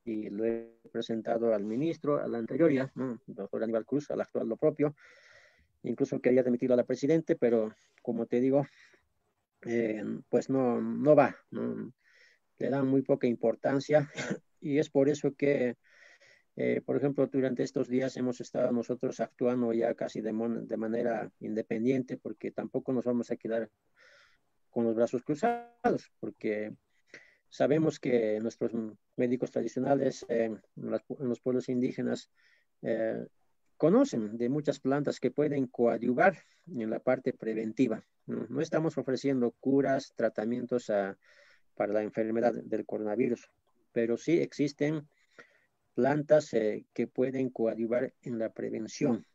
y lo he presentado al ministro, al anterior ya, ¿no? doctor Aníbal Cruz, al actual lo propio. Incluso quería remitirlo a la presidente, pero como te digo, eh, pues no, no va, ¿no? le dan muy poca importancia y es por eso que, eh, por ejemplo, durante estos días hemos estado nosotros actuando ya casi de, de, manera independiente porque tampoco nos vamos a quedar con los brazos cruzados porque sabemos que nuestros médicos tradicionales eh, en, los pueblos indígenas eh, conocen de muchas plantas que pueden coadyuvar en la parte preventiva. No, estamos ofreciendo curas, tratamientos a para la enfermedad del coronavirus, pero sí existen plantas eh, que pueden coadyuvar en la prevención.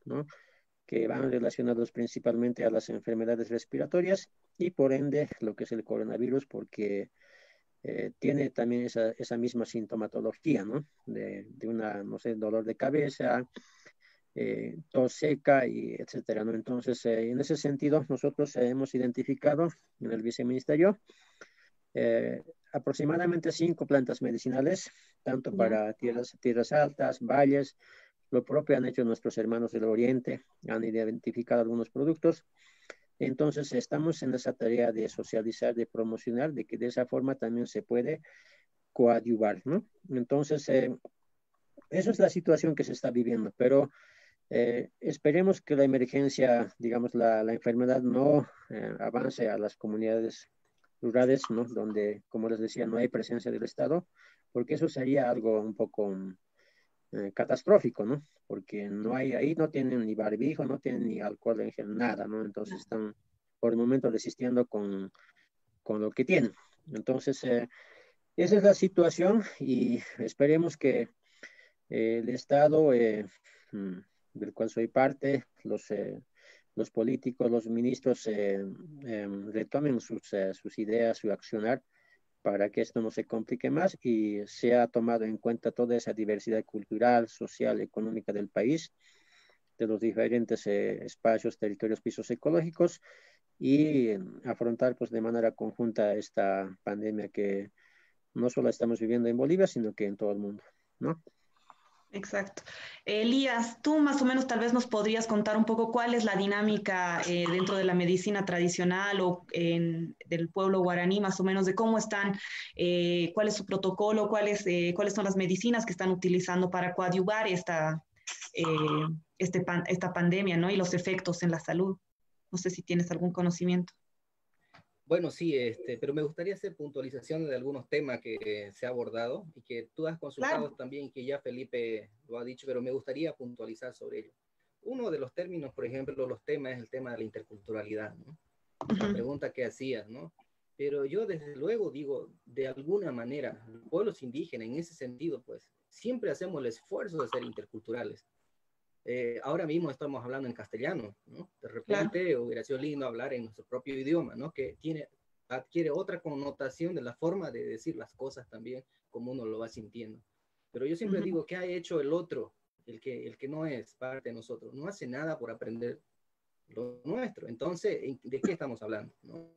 Que van relacionados principalmente a las enfermedades respiratorias y por ende lo que es el coronavirus, porque eh, tiene también esa, esa, misma sintomatología, ¿no? De, de, una, no sé, dolor de cabeza, eh, tos seca, y etcétera, ¿no? Entonces, en ese sentido, nosotros hemos identificado en el viceministerio eh, aproximadamente cinco plantas medicinales, tanto para tierras, tierras altas, valles, lo propio han hecho nuestros hermanos del Oriente, han identificado algunos productos. Entonces, estamos en esa tarea de socializar, de promocionar, de que de esa forma también se puede coadyuvar, ¿no? Entonces, eh, eso es la situación que se está viviendo, pero eh, esperemos que la emergencia, digamos, la, enfermedad no avance a las comunidades rurales, ¿no? Donde, como les decía, no hay presencia del Estado, porque eso sería algo un poco eh, catastrófico, ¿no? Porque no hay, ahí no tienen ni barbijo, no tienen ni alcohol en gel, nada, ¿no? Entonces están por el momento resistiendo con, con lo que tienen. Entonces, eh, esa es la situación y esperemos que eh, el Estado, mm, del cual soy parte, los los políticos, los ministros eh, em, retomen sus, eh, sus, ideas, su accionar para que esto no se complique más y sea tomado en cuenta toda esa diversidad cultural, social, económica del país, de los diferentes eh, espacios, territorios, pisos ecológicos y afrontar pues de manera conjunta esta pandemia que no solo estamos viviendo en Bolivia, sino que en todo el mundo, ¿no? Exacto. Elías, tú más o menos tal vez nos podrías contar un poco cuál es la dinámica eh, dentro de la medicina tradicional o en, del pueblo guaraní, más o menos de cómo están, eh, cuál es su protocolo, cuáles, eh, cuáles son las medicinas que están utilizando para coadyuvar esta, este esta pandemia ¿no? y los efectos en la salud. No sé si tienes algún conocimiento. Bueno, sí, este, pero me gustaría hacer puntualización de algunos temas que se ha abordado y que tú has consultado también, que ya Felipe lo ha dicho, pero me gustaría puntualizar sobre ello. Uno de los términos, por ejemplo, los temas es el tema de la interculturalidad, ¿no? La pregunta que hacías, ¿no? Pero yo desde luego digo, de alguna manera, los pueblos indígenas en ese sentido, pues, siempre hacemos el esfuerzo de ser interculturales. Eh, ahora mismo estamos hablando en castellano, ¿no? De repente hubiera sido lindo hablar en nuestro propio idioma, ¿no? Que tiene, adquiere otra connotación de la forma de decir las cosas también, como uno lo va sintiendo. Pero yo siempre digo, ¿qué ha hecho el otro, el que, el que no es parte de nosotros? No hace nada por aprender lo nuestro. Entonces, ¿de qué estamos hablando? ¿no?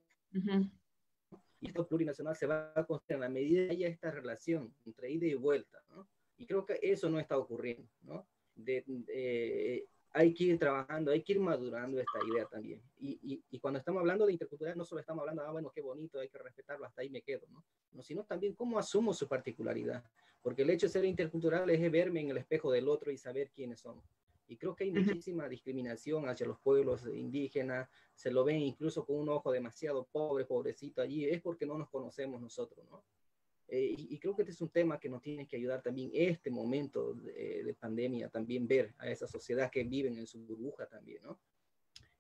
Y esto plurinacional se va a construir en la medida que haya esta relación entre ida y vuelta, ¿no? Y creo que eso no está ocurriendo, ¿no? De, hay que ir trabajando, hay que ir madurando esta idea también. Y, y, cuando estamos hablando de interculturalidad, no solo estamos hablando, ah, bueno, qué bonito, hay que respetarlo, hasta ahí me quedo, ¿no? no sino también cómo asumo su particularidad. Porque el hecho de ser intercultural es verme en el espejo del otro y saber quiénes son. Y creo que hay muchísima discriminación hacia los pueblos indígenas, se lo ven incluso con un ojo demasiado pobre, pobrecito allí, es porque no nos conocemos nosotros, ¿no? Eh, y, creo que este es un tema que nos tiene que ayudar también este momento de, pandemia, también ver a esa sociedad que viven en su burbuja también, ¿no?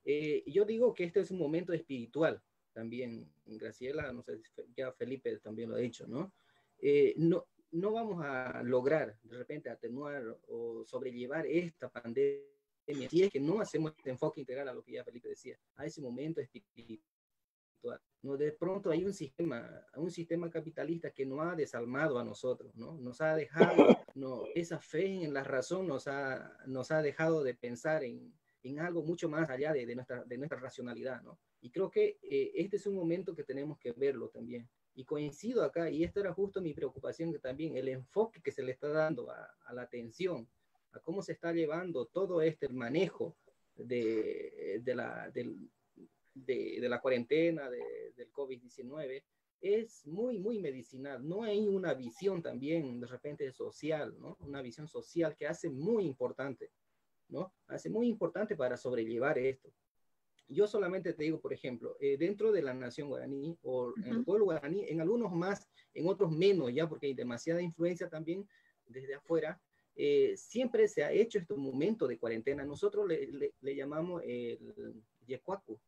Eh, yo digo que este es un momento espiritual también, Graciela, no sé, ya Felipe también lo ha dicho, ¿no? Eh, no, no vamos a lograr de repente atenuar o sobrellevar esta pandemia si es que no hacemos este enfoque integral a lo que ya Felipe decía, a ese momento espiritual ¿no? De pronto hay un sistema, un sistema capitalista que nos ha desalmado a nosotros, ¿no? Nos ha dejado, no, esa fe en la razón nos ha, nos ha dejado de pensar en, en algo mucho más allá de, de, nuestra, de nuestra racionalidad, ¿no? Y creo que eh, este es un momento que tenemos que verlo también. Y coincido acá, y esto era justo mi preocupación, que también el enfoque que se le está dando a, a la atención, a cómo se está llevando todo este manejo de, de la, del, de, de la cuarentena, de, del COVID-19, es muy, muy medicinal. No hay una visión también de repente social, ¿no? Una visión social que hace muy importante, ¿no? Hace muy importante para sobrellevar esto. Yo solamente te digo, por ejemplo, eh, dentro de la nación guaraní o en el pueblo guaraní, en algunos más, en otros menos, ya porque hay demasiada influencia también desde afuera, eh, siempre se ha hecho este momento de cuarentena. Nosotros le, le, le llamamos el yecuacu,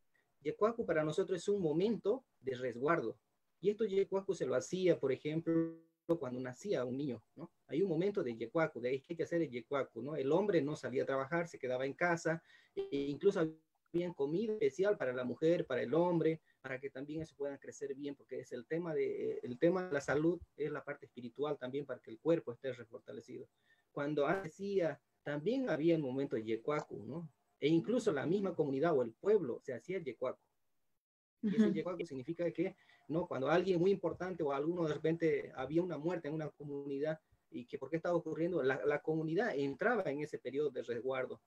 Yecuacu para nosotros es un momento de resguardo. Y esto Yecuacu se lo hacía, por ejemplo, cuando nacía un niño, ¿no? Hay un momento de Yecuacu, de ahí hay que hacer el Yecuacu, ¿no? El hombre no salía a trabajar, se quedaba en casa, e incluso había comida especial para la mujer, para el hombre, para que también eso pueda crecer bien, porque es el tema de, el tema de la salud, es la parte espiritual también para que el cuerpo esté refortalecido. Cuando hacía, también había el momento de Yecuacu, ¿no? E incluso la misma comunidad o el pueblo se hacía el yecuaco. Y ese yecuaco significa que, ¿no? Cuando alguien muy importante o alguno de repente había una muerte en una comunidad y que por qué estaba ocurriendo, la, la comunidad entraba en ese periodo de resguardo.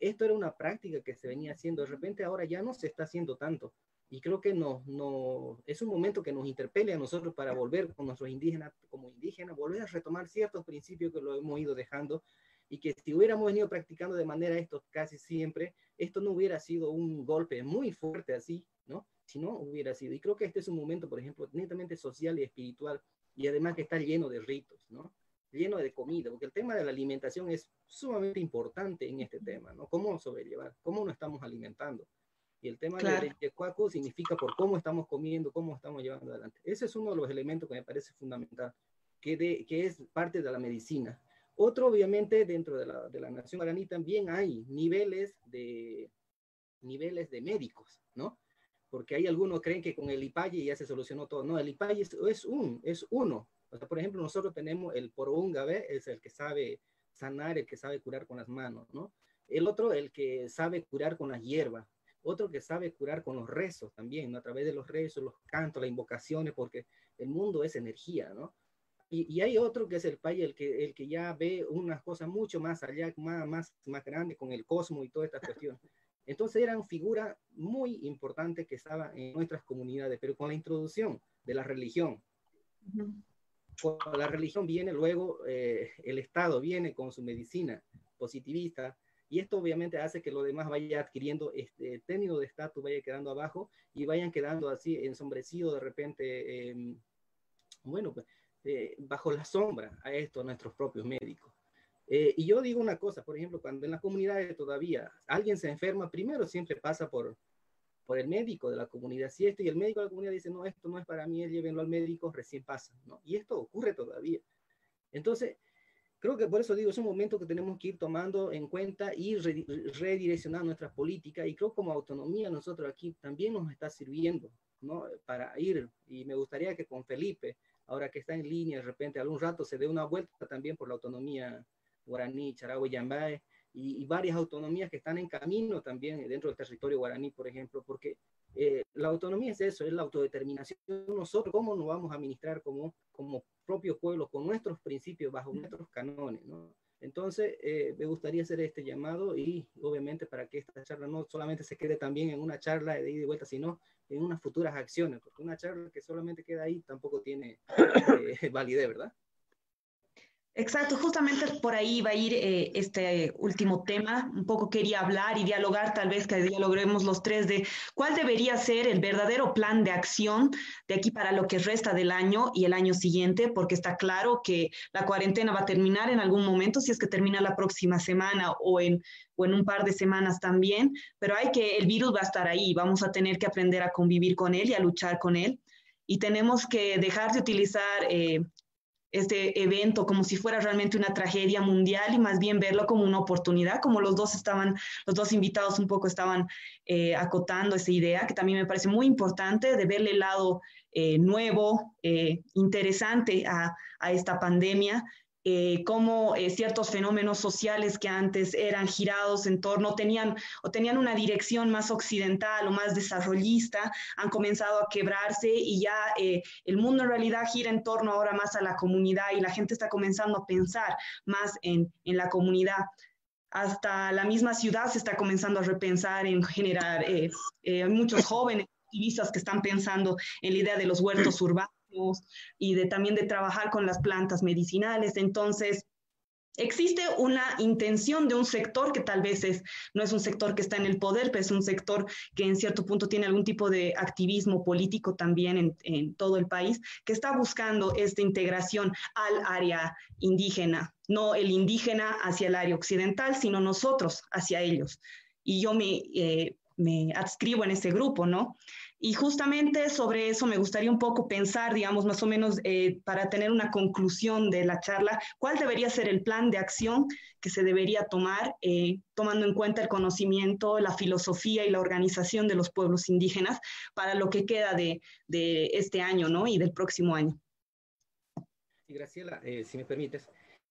Esto era una práctica que se venía haciendo, de repente ahora ya no se está haciendo tanto. Y creo que no, no, es un momento que nos interpele a nosotros para volver con nuestros indígenas, como indígenas, volver a retomar ciertos principios que lo hemos ido dejando y que si hubiéramos venido practicando de manera esto casi siempre, esto no hubiera sido un golpe muy fuerte así, ¿no? Si no hubiera sido. Y creo que este es un momento, por ejemplo, netamente social y espiritual, y además que está lleno de ritos, ¿no? Lleno de comida, porque el tema de la alimentación es sumamente importante en este tema, ¿no? ¿Cómo sobrellevar? ¿Cómo nos estamos alimentando? Y el tema del de cuaco significa por cómo estamos comiendo, cómo estamos llevando adelante. Ese es uno de los elementos que me parece fundamental, que, de, que es parte de la medicina. Otro, obviamente, dentro de la, de la nación guaraní también hay niveles de, niveles de médicos, ¿no? Porque hay algunos creen que con el IPAYE ya se solucionó todo. No, el IPAYE es, es, un, es uno. O sea, por ejemplo, nosotros tenemos el Poroungabe, es el que sabe sanar, el que sabe curar con las manos, ¿no? El otro, el que sabe curar con las hierbas, otro que sabe curar con los rezos también, ¿no? a través de los rezos, los cantos, las invocaciones, porque el mundo es energía, ¿no? Y, y hay otro que es el Pai, el que, el que ya ve unas cosas mucho más allá, más, más, más grande con el cosmos y toda esta cuestión. Entonces eran figuras muy importantes que estaban en nuestras comunidades, pero con la introducción de la religión. Con la religión viene luego eh, el Estado, viene con su medicina positivista, y esto obviamente hace que lo demás vaya adquiriendo este término de estatus, vaya quedando abajo y vayan quedando así ensombrecidos de repente, eh, bueno, pues, eh, bajo la sombra a esto nuestros propios médicos. Eh, y yo digo una cosa, por ejemplo, cuando en las comunidades todavía alguien se enferma, primero siempre pasa por, por el médico de la comunidad. Si esto y el médico de la comunidad dice, no, esto no es para mí, llévenlo al médico, recién pasa, ¿no? Y esto ocurre todavía. Entonces, creo que por eso digo, es un momento que tenemos que ir tomando en cuenta y redireccionar nuestras políticas y creo como autonomía nosotros aquí también nos está sirviendo, ¿no? Para ir, y me gustaría que con Felipe, ahora que está en línea, de repente algún rato se dé una vuelta también por la autonomía guaraní, Charagua y Yambae, y, y varias autonomías que están en camino también dentro del territorio guaraní, por ejemplo, porque eh, la autonomía es eso, es la autodeterminación. Nosotros, ¿cómo nos vamos a administrar como, como propio pueblo, con nuestros principios, bajo nuestros canones? ¿no? Entonces, eh, me gustaría hacer este llamado y obviamente para que esta charla no solamente se quede también en una charla de ida y vuelta, sino en unas futuras acciones, porque una charla que solamente queda ahí tampoco tiene eh, validez, ¿verdad? Exacto, justamente por ahí va a ir eh, este último tema. Un poco quería hablar y dialogar, tal vez que dialoguemos los tres, de cuál debería ser el verdadero plan de acción de aquí para lo que resta del año y el año siguiente, porque está claro que la cuarentena va a terminar en algún momento, si es que termina la próxima semana o en, o en un par de semanas también, pero hay que, el virus va a estar ahí, vamos a tener que aprender a convivir con él y a luchar con él. Y tenemos que dejar de utilizar... Eh, este evento como si fuera realmente una tragedia mundial y más bien verlo como una oportunidad, como los dos estaban, los dos invitados un poco estaban eh, acotando esa idea, que también me parece muy importante de verle el lado eh, nuevo, eh, interesante a, a, esta pandemia eh, cómo eh, ciertos fenómenos sociales que antes eran girados en torno, tenían o tenían una dirección más occidental o más desarrollista, han comenzado a quebrarse y ya eh, el mundo en realidad gira en torno ahora más a la comunidad y la gente está comenzando a pensar más en, en la comunidad. Hasta la misma ciudad se está comenzando a repensar en generar eh, muchos jóvenes activistas que están pensando en la idea de los huertos urbanos y de también de trabajar con las plantas medicinales. Entonces, existe una intención de un sector que tal vez es, no es un sector que está en el poder, pero es un sector que en cierto punto tiene algún tipo de activismo político también en, todo el país, que está buscando esta integración al área indígena, no el indígena hacia el área occidental, sino nosotros hacia ellos. Y yo me, eh, me adscribo en ese grupo, ¿no? Y justamente sobre eso me gustaría un poco pensar, digamos, más o menos eh, para tener una conclusión de la charla, cuál debería ser el plan de acción que se debería tomar, eh, tomando en cuenta el conocimiento, la filosofía y la organización de los pueblos indígenas para lo que queda de, de este año, ¿no? Y del próximo año. Y Graciela, eh, si me permites.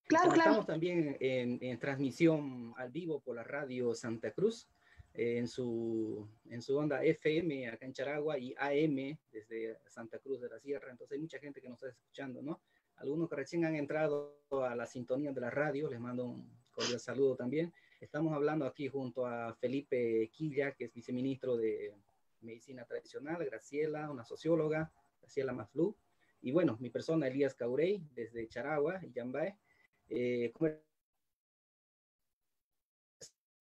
Claro, Estamos claro. también en, en transmisión al vivo por la radio Santa Cruz en su, en su onda FM acá en Charagua y AM desde Santa Cruz de la Sierra. Entonces hay mucha gente que nos está escuchando, ¿no? Algunos que recién han entrado a la sintonía de la radio, les mando un cordial saludo también. Estamos hablando aquí junto a Felipe Quilla, que es viceministro de Medicina Tradicional, Graciela, una socióloga, Graciela Maflú, y bueno, mi persona, Elías Caurey, desde Charagua y Yambae. Eh,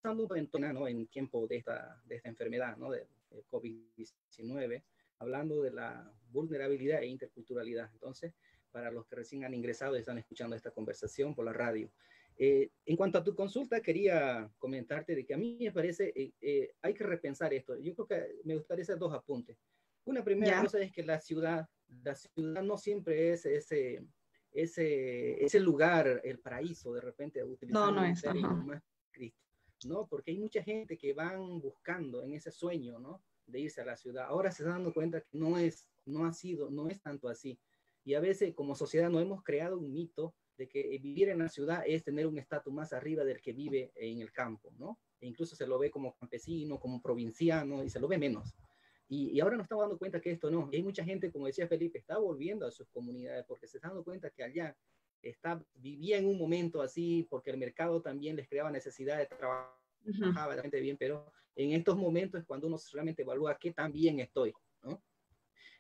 pasando en, ¿no? en tiempo de esta, de esta enfermedad, ¿no? de, COVID-19, hablando de la vulnerabilidad e interculturalidad. Entonces, para los que recién han ingresado y están escuchando esta conversación por la radio. Eh, en cuanto a tu consulta, quería comentarte de que a mí me parece, eh, eh, hay que repensar esto. Yo creo que me gustaría hacer dos apuntes. Una primera cosa es que la ciudad, la ciudad no siempre es ese, ese, ese lugar, el paraíso, de repente, utilizando no, no es, más Cristo, ¿no? Porque hay mucha gente que van buscando en ese sueño, ¿no? De irse a la ciudad. Ahora se están dando cuenta que no es, no ha sido, no es tanto así. Y a veces como sociedad no hemos creado un mito de que vivir en la ciudad es tener un estatus más arriba del que vive en el campo, ¿no? E incluso se lo ve como campesino, como provinciano, y se lo ve menos. Y, ahora nos estamos dando cuenta que esto no. hay mucha gente, como decía Felipe, está volviendo a sus comunidades porque se está dando cuenta que allá está, vivía en un momento así porque el mercado también les creaba necesidad de trabajar uh bien, pero en estos momentos es cuando uno realmente evalúa qué tan bien estoy, ¿no?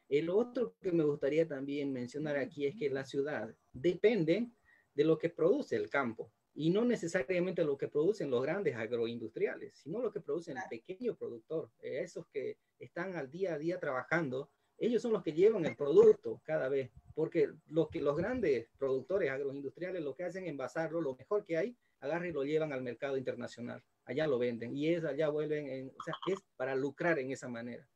El otro que me gustaría también mencionar aquí es que la ciudad depende de lo que produce el campo y no necesariamente lo que producen los grandes agroindustriales, sino lo que produce el pequeño productor, eh, esos que están al día a día trabajando, ellos son los que llevan el producto cada vez, porque lo que los grandes productores agroindustriales lo que hacen es envasarlo, lo mejor que hay, agarran y lo llevan al mercado internacional, allá lo venden y es allá vuelven, en, o sea, es para lucrar en esa manera,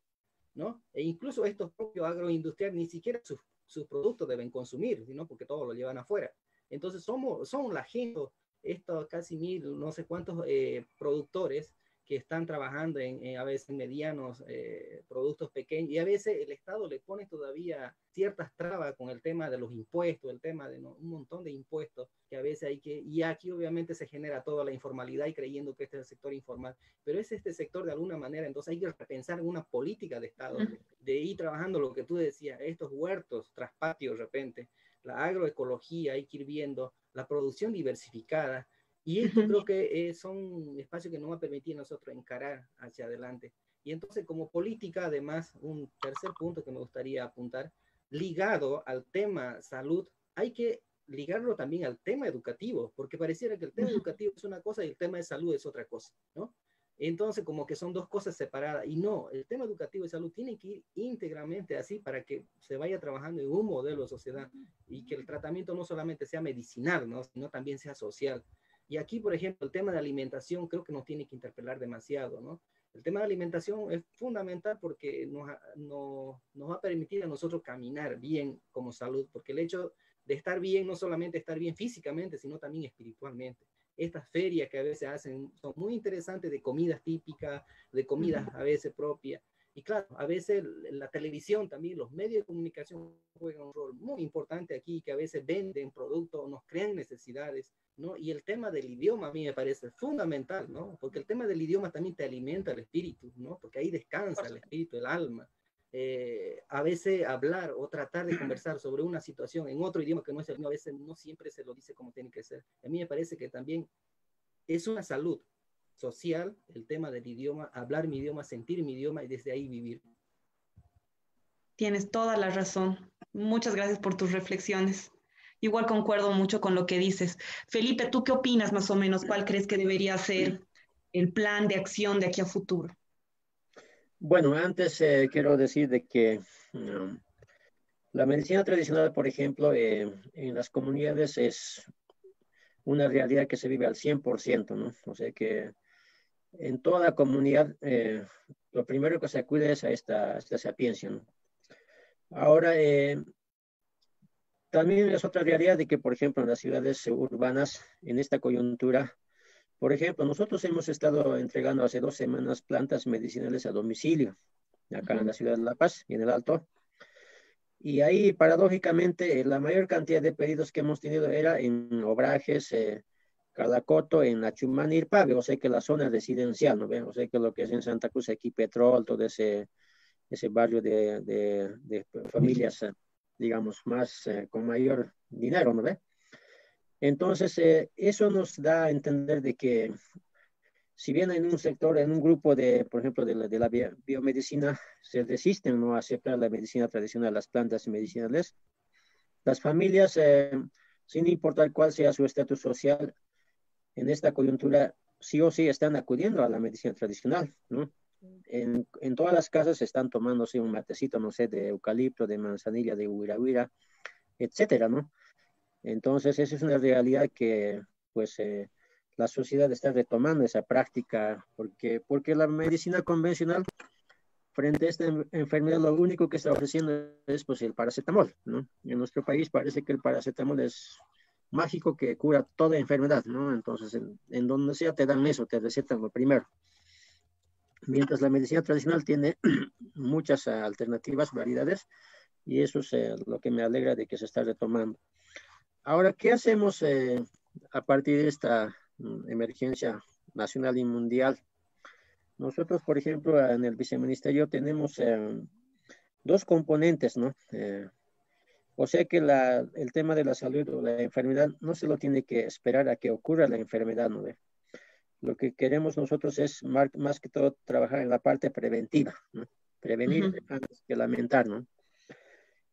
¿no? E incluso estos propios agroindustriales ni siquiera sus, sus productos deben consumir, sino porque todo lo llevan afuera. Entonces somos, son la gente estos casi mil, no sé cuántos eh, productores que están trabajando en, a veces medianos eh, productos pequeños y a veces el Estado le pone todavía ciertas trabas con el tema de los impuestos, el tema de un montón de impuestos que a veces hay que, y aquí obviamente se genera toda la informalidad y creyendo que este es el sector informal, pero es este sector de alguna manera, entonces hay que repensar en una política de Estado, de, ir trabajando lo que tú decías, estos huertos tras patio de repente, la agroecología, hay que ir viendo la producción diversificada. Y esto creo que es un espacio que nos va a permitir nosotros encarar hacia adelante. Y entonces, como política, además, un tercer punto que me gustaría apuntar, ligado al tema salud, hay que ligarlo también al tema educativo, porque pareciera que el tema educativo es una cosa y el tema de salud es otra cosa, ¿no? Entonces, como que son dos cosas separadas. Y no, el tema educativo y salud tiene que ir íntegramente así para que se vaya trabajando en un modelo de sociedad y que el tratamiento no solamente sea medicinal, ¿no? sino también sea social. Y aquí, por ejemplo, el tema de alimentación creo que nos tiene que interpelar demasiado, ¿no? El tema de alimentación es fundamental porque nos, nos va a permitir a nosotros caminar bien como salud, porque el hecho de estar bien no solamente estar bien físicamente, sino también espiritualmente estas ferias que a veces hacen son muy interesantes de comidas típicas, de comidas a veces propias. Y claro, a veces la televisión también, los medios de comunicación juegan un rol muy importante aquí, que a veces venden productos, nos crean necesidades, ¿no? Y el tema del idioma a mí me parece fundamental, ¿no? Porque el tema del idioma también te alimenta el espíritu, ¿no? Porque ahí descansa el espíritu, el alma. Eh, a veces hablar o tratar de conversar sobre una situación en otro idioma que no es el mío, a veces no siempre se lo dice como tiene que ser. A mí me parece que también es una salud social el tema del idioma, hablar mi idioma, sentir mi idioma y desde ahí vivir. Tienes toda la razón. Muchas gracias por tus reflexiones. Igual concuerdo mucho con lo que dices. Felipe, ¿tú qué opinas más o menos? ¿Cuál crees que debería ser el plan de acción de aquí a futuro? Bueno, antes eh, quiero decir de que um, la medicina tradicional, por ejemplo, eh, en las comunidades es una realidad que se vive al 100%, ¿no? O sea que en toda comunidad eh, lo primero que se acude es a esta, esta sapiencia, ¿no? Ahora, también es otra realidad de que, por ejemplo, en las ciudades urbanas, en esta coyuntura, por ejemplo, nosotros hemos estado entregando hace dos semanas plantas medicinales a domicilio, acá en la ciudad de La Paz y en el Alto. Y ahí, paradójicamente, la mayor cantidad de pedidos que hemos tenido era en Obrajes, eh, Calacoto, en Irpabe, o sea que la zona residencial, ¿no ven? O sea que lo que es en Santa Cruz, aquí Petrol, todo ese, ese barrio de, de, familias, eh, digamos, más, eh, con mayor dinero, ¿no ve? Entonces, eh, eso nos da a entender de que si bien en un sector, en un grupo de, por ejemplo, de la, biomedicina, se resisten ¿no? a aceptar la medicina tradicional, las plantas medicinales, las familias, eh, sin importar cuál sea su estatus social, en esta coyuntura sí o sí están acudiendo a la medicina tradicional, ¿no? En, en todas las casas están tomándose un matecito, no sé, de eucalipto, de manzanilla, de huirahuira, etcétera, ¿no? Entonces, esa es una realidad que, pues, eh, la sociedad está retomando esa práctica, porque, porque la medicina convencional, frente a esta enfermedad, lo único que está ofreciendo es, pues, el paracetamol, ¿no? En nuestro país parece que el paracetamol es mágico que cura toda enfermedad, ¿no? Entonces, en, donde sea te dan eso, te recetan lo primero. Mientras la medicina tradicional tiene muchas alternativas, variedades, y eso es eh, lo que me alegra de que se está retomando. Ahora, ¿qué hacemos eh, a partir de esta mm, emergencia nacional y mundial? Nosotros, por ejemplo, en el viceministerio tenemos eh, dos componentes, ¿no? O sea que el tema de la salud o la enfermedad no se lo tiene que esperar a que ocurra la enfermedad, ¿no? Lo que queremos nosotros es más, que todo trabajar en la parte preventiva, ¿no? Prevenir antes que lamentar, ¿no?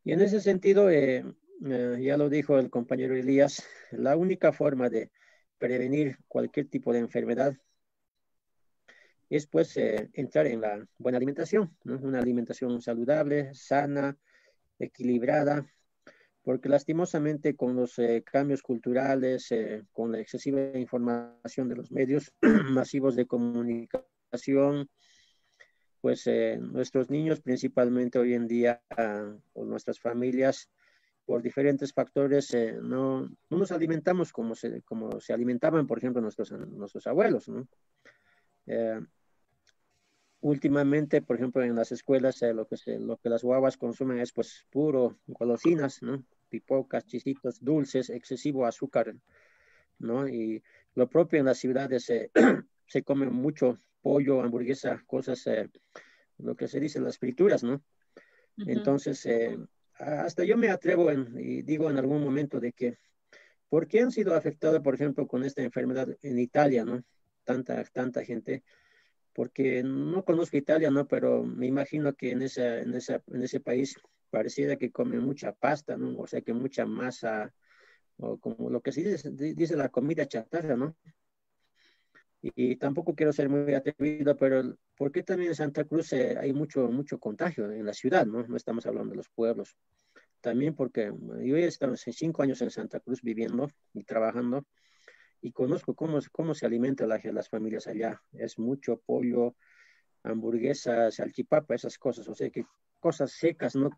Y en ese sentido, eh, eh, ya lo dijo el compañero Elías, la única forma de prevenir cualquier tipo de enfermedad es pues eh, entrar en la buena alimentación, ¿no? una alimentación saludable, sana, equilibrada, porque lastimosamente con los eh, cambios culturales, eh, con la excesiva información de los medios masivos de comunicación, pues eh, nuestros niños principalmente hoy en día, ah, o nuestras familias, por diferentes factores, no, no, nos alimentamos como se, alimentaban, por ejemplo, nuestros, nuestros abuelos. ¿no? últimamente, por ejemplo, en las escuelas, lo, que se, lo que las guaguas consumen es pues puro golosinas, ¿no? Pipocas, chisitos, dulces, excesivo azúcar, ¿no? Y lo propio en las ciudades eh, se come mucho pollo, hamburguesa, cosas, eh, lo que se dice las frituras, ¿no? Entonces, eh, hasta yo me atrevo y digo en algún momento de que, ¿por qué han sido afectados, por ejemplo, con esta enfermedad en Italia, ¿no? Tanta, tanta gente porque no conozco Italia, ¿no? Pero me imagino que en, esa, en, esa, en ese país pareciera que come mucha pasta, ¿no? O sea, que mucha masa, o como lo que se dice, dice la comida chatarra, ¿no? Y, tampoco quiero ser muy atrevido, pero ¿por qué también en Santa Cruz eh, hay mucho, mucho contagio en la ciudad, ¿no? No estamos hablando de los pueblos. También porque yo he estado cinco años en Santa Cruz viviendo y trabajando y conozco cómo, cómo se alimenta la, las familias allá. Es mucho pollo, hamburguesas, salchipapa, esas cosas. O sea que cosas secas, ¿no?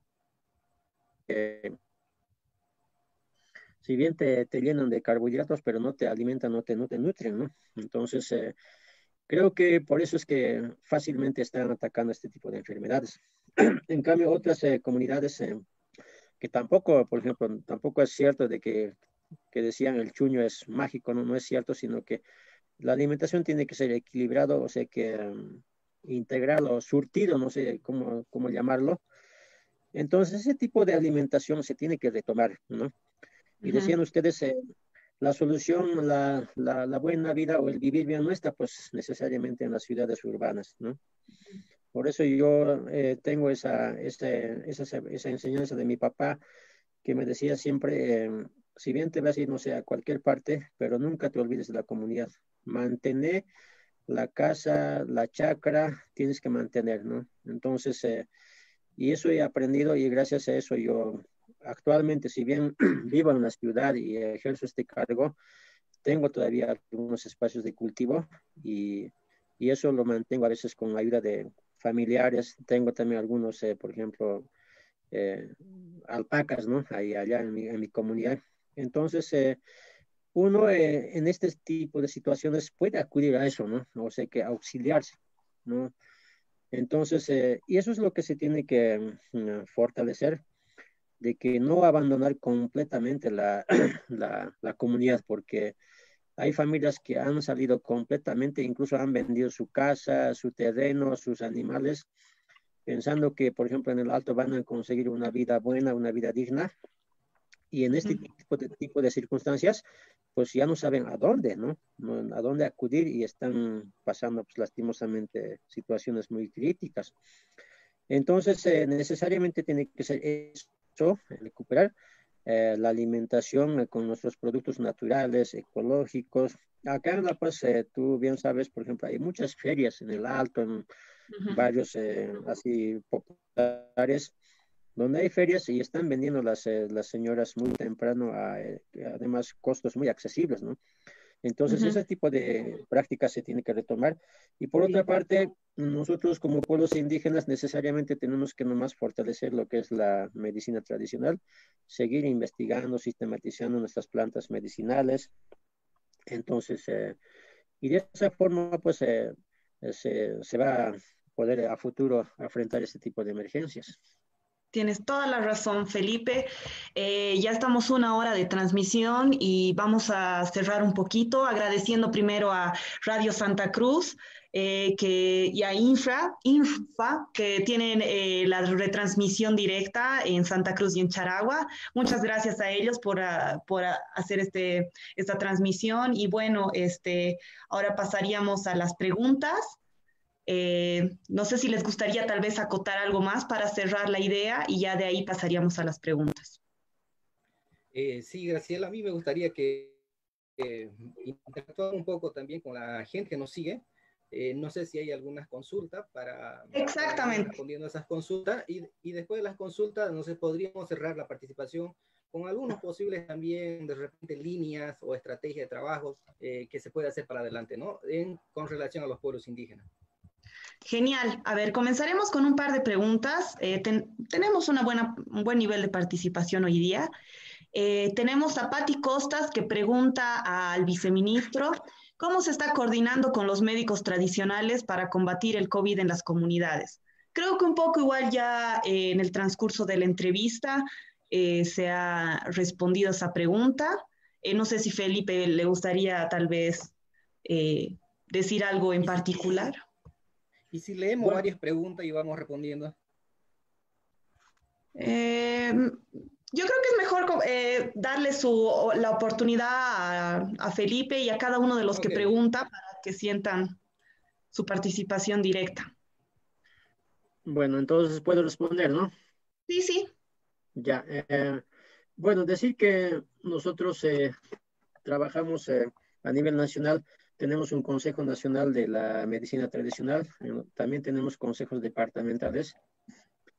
Si bien te, te, llenan de carbohidratos, pero no te alimentan, no te, no te nutren, ¿no? Entonces, eh, creo que por eso es que fácilmente están atacando este tipo de enfermedades. en cambio, otras eh, comunidades eh, que tampoco, por ejemplo, tampoco es cierto de que que decían el chuño es mágico, no, no es cierto, sino que la alimentación tiene que ser equilibrado, o sea que um, integrado surtido, no sé cómo, cómo llamarlo. Entonces, ese tipo de alimentación se tiene que retomar, ¿no? Y decían ustedes, eh, la solución, la, la, la, buena vida o el vivir bien no está pues necesariamente en las ciudades urbanas, ¿no? Por eso yo eh, tengo esa, esa, esa, esa, enseñanza de mi papá que me decía siempre, eh, si bien te vas a ir, no sé, a cualquier parte, pero nunca te olvides de la comunidad. Mantener la casa, la chacra, tienes que mantener, ¿no? Entonces, eh, y eso he aprendido y gracias a eso yo actualmente, si bien vivo en la ciudad y ejerzo este cargo, tengo todavía algunos espacios de cultivo y, y eso lo mantengo a veces con ayuda de familiares. Tengo también algunos, eh, por ejemplo, eh, alpacas, ¿no? Ahí allá en mi, en mi comunidad entonces, eh, uno eh, en este tipo de situaciones puede acudir a eso, ¿no? O sea, que auxiliarse, ¿no? Entonces, eh, y eso es lo que se tiene que mm, fortalecer, de que no abandonar completamente la, la, la, comunidad, porque hay familias que han salido completamente, incluso han vendido su casa, su terreno, sus animales, pensando que, por ejemplo, en el alto van a conseguir una vida buena, una vida digna, y en este tipo de, tipo de circunstancias, pues ya no saben a dónde, ¿no? A dónde acudir y están pasando, pues lastimosamente, situaciones muy críticas. Entonces, eh, necesariamente tiene que ser eso, recuperar eh, la alimentación con nuestros productos naturales, ecológicos. Acá en La Paz, tú bien sabes, por ejemplo, hay muchas ferias en el Alto, en varios así populares, donde hay ferias y están vendiendo las, las señoras muy temprano, a, además costos muy accesibles, ¿no? Entonces, ese tipo de prácticas se tiene que retomar. Y por otra parte, nosotros como pueblos indígenas necesariamente tenemos que nomás fortalecer lo que es la medicina tradicional, seguir investigando, sistematizando nuestras plantas medicinales. Entonces, eh, y de esa forma, pues, eh, se, se va a poder a futuro afrontar este tipo de emergencias. Tienes toda la razón, Felipe. Eh, ya estamos una hora de transmisión y vamos a cerrar un poquito agradeciendo primero a Radio Santa Cruz eh, que, y a Infra, Infa, que tienen eh, la retransmisión directa en Santa Cruz y en Charagua. Muchas gracias a ellos por, ah, por ah, hacer este, esta transmisión. Y bueno, este, ahora pasaríamos a las preguntas. Eh, no sé si les gustaría tal vez acotar algo más para cerrar la idea y ya de ahí pasaríamos a las preguntas. Eh, sí, Graciela, a mí me gustaría que eh, interactuar un poco también con la gente que nos sigue. Eh, no sé si hay algunas consultas para, Exactamente. respondiendo a esas consultas y, y, después de las consultas, no sé, podríamos cerrar la participación con algunos posibles también de repente líneas o estrategias de trabajo que se puede hacer para adelante, ¿no? En, con relación a los pueblos indígenas. Genial. A ver, comenzaremos con un par de preguntas. Eh, tenemos una buena, un buen nivel de participación hoy día. Eh, tenemos a Patti Costas que pregunta al viceministro cómo se está coordinando con los médicos tradicionales para combatir el COVID en las comunidades. Creo que un poco igual ya eh, en el transcurso de la entrevista se ha respondido esa pregunta. no sé si Felipe le gustaría tal vez decir algo en particular. Y si leemos varias preguntas y vamos respondiendo. Eh, yo creo que es mejor eh, darle su, la oportunidad a, Felipe y a cada uno de los que pregunta para que sientan su participación directa. Bueno, entonces puedo responder, ¿no? Sí, sí. Ya. Eh, bueno, decir que nosotros trabajamos a nivel nacional tenemos un Consejo Nacional de la Medicina Tradicional, también tenemos consejos departamentales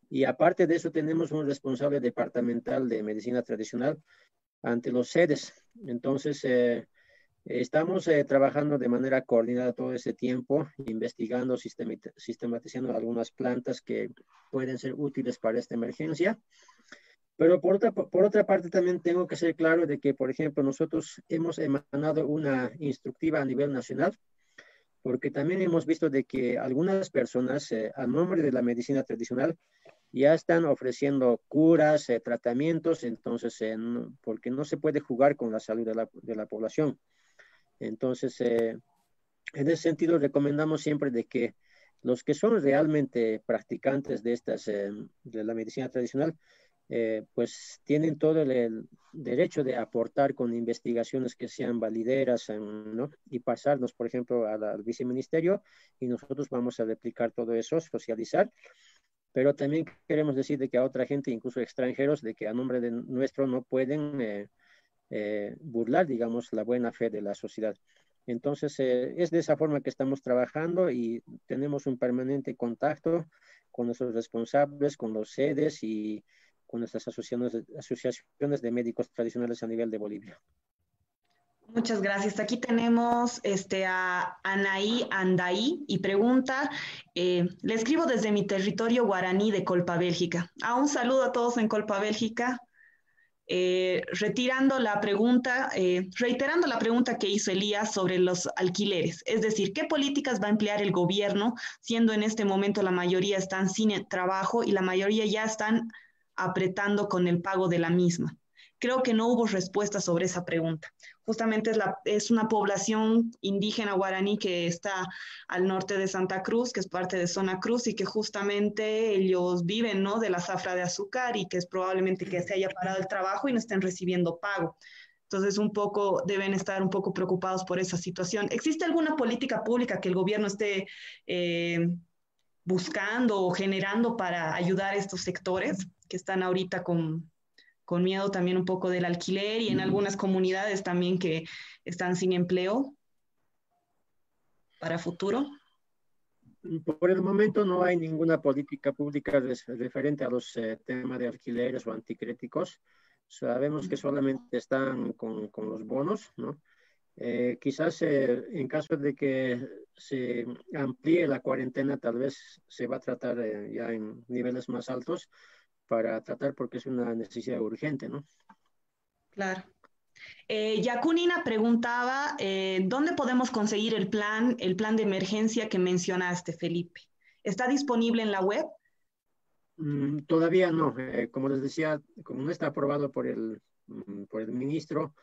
y aparte de eso tenemos un responsable departamental de medicina tradicional ante los sedes. Entonces, eh, estamos eh, trabajando de manera coordinada todo ese tiempo, investigando, sistematizando algunas plantas que pueden ser útiles para esta emergencia. Pero por otra, por otra parte también tengo que ser claro de que, por ejemplo, nosotros hemos emanado una instructiva a nivel nacional, porque también hemos visto de que algunas personas, eh, a nombre de la medicina tradicional, ya están ofreciendo curas, eh, tratamientos, entonces, eh, porque no se puede jugar con la salud de la, de la población. Entonces, en ese sentido, recomendamos siempre de que los que son realmente practicantes de estas, de la medicina tradicional, eh, pues tienen todo el, derecho de aportar con investigaciones que sean valideras ¿no? y pasarnos, por ejemplo, al viceministerio y nosotros vamos a replicar todo eso, socializar. Pero también queremos decir de que a otra gente, incluso extranjeros, de que a nombre de nuestro no pueden eh, eh, burlar, digamos, la buena fe de la sociedad. Entonces, es de esa forma que estamos trabajando y tenemos un permanente contacto con nuestros responsables, con los sedes y, con nuestras asociaciones, asociaciones de médicos tradicionales a nivel de Bolivia. Muchas gracias. Aquí tenemos este, a Anaí Andaí y pregunta, eh, le escribo desde mi territorio guaraní de Colpa, Bélgica. Ah, un saludo a todos en Colpa, Bélgica. Eh, retirando la pregunta, eh, reiterando la pregunta que hizo Elías sobre los alquileres, es decir, ¿qué políticas va a emplear el gobierno, siendo en este momento la mayoría están sin trabajo y la mayoría ya están apretando con el pago de la misma. Creo que no hubo respuesta sobre esa pregunta. Justamente es, una población indígena guaraní que está al norte de Santa Cruz, que es parte de Zona Cruz y que justamente ellos viven ¿no? de la zafra de azúcar y que es probablemente que se haya parado el trabajo y no estén recibiendo pago. Entonces, un poco deben estar un poco preocupados por esa situación. ¿Existe alguna política pública que el gobierno esté eh, buscando o generando para ayudar a estos sectores? que están ahorita con, con miedo también un poco del alquiler y en algunas comunidades también que están sin empleo para futuro? Por el momento no hay ninguna política pública referente a los eh, temas de alquileres o anticríticos. Sabemos que solamente están con, con los bonos, ¿no? Eh, quizás eh, en caso de que se amplíe la cuarentena, tal vez se va a tratar ya en niveles más altos para tratar porque es una necesidad urgente, ¿no? Claro. Eh, Yakunina preguntaba, eh, ¿dónde podemos conseguir el plan, el plan de emergencia que mencionaste, Felipe? ¿Está disponible en la web? Mm, todavía no. Eh, como les decía, como no está aprobado por el, mm, por el ministro,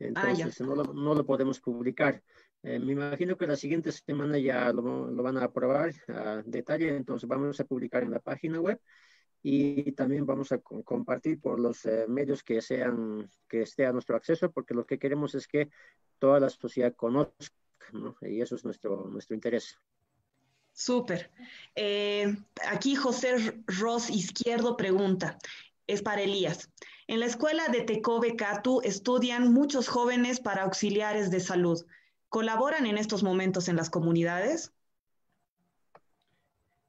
ah, entonces no, lo, podemos publicar. me imagino que la siguiente semana ya lo, lo van a aprobar a detalle, entonces vamos a publicar en la página web y también vamos a compartir por los eh, medios que sean, que esté a nuestro acceso, porque lo que queremos es que toda la sociedad conozca, ¿no? Y eso es nuestro, nuestro interés. Súper. Eh, aquí José Ross Izquierdo pregunta, es para Elías. En la escuela de Tecobe Catu estudian muchos jóvenes para auxiliares de salud. ¿Colaboran en estos momentos en las comunidades?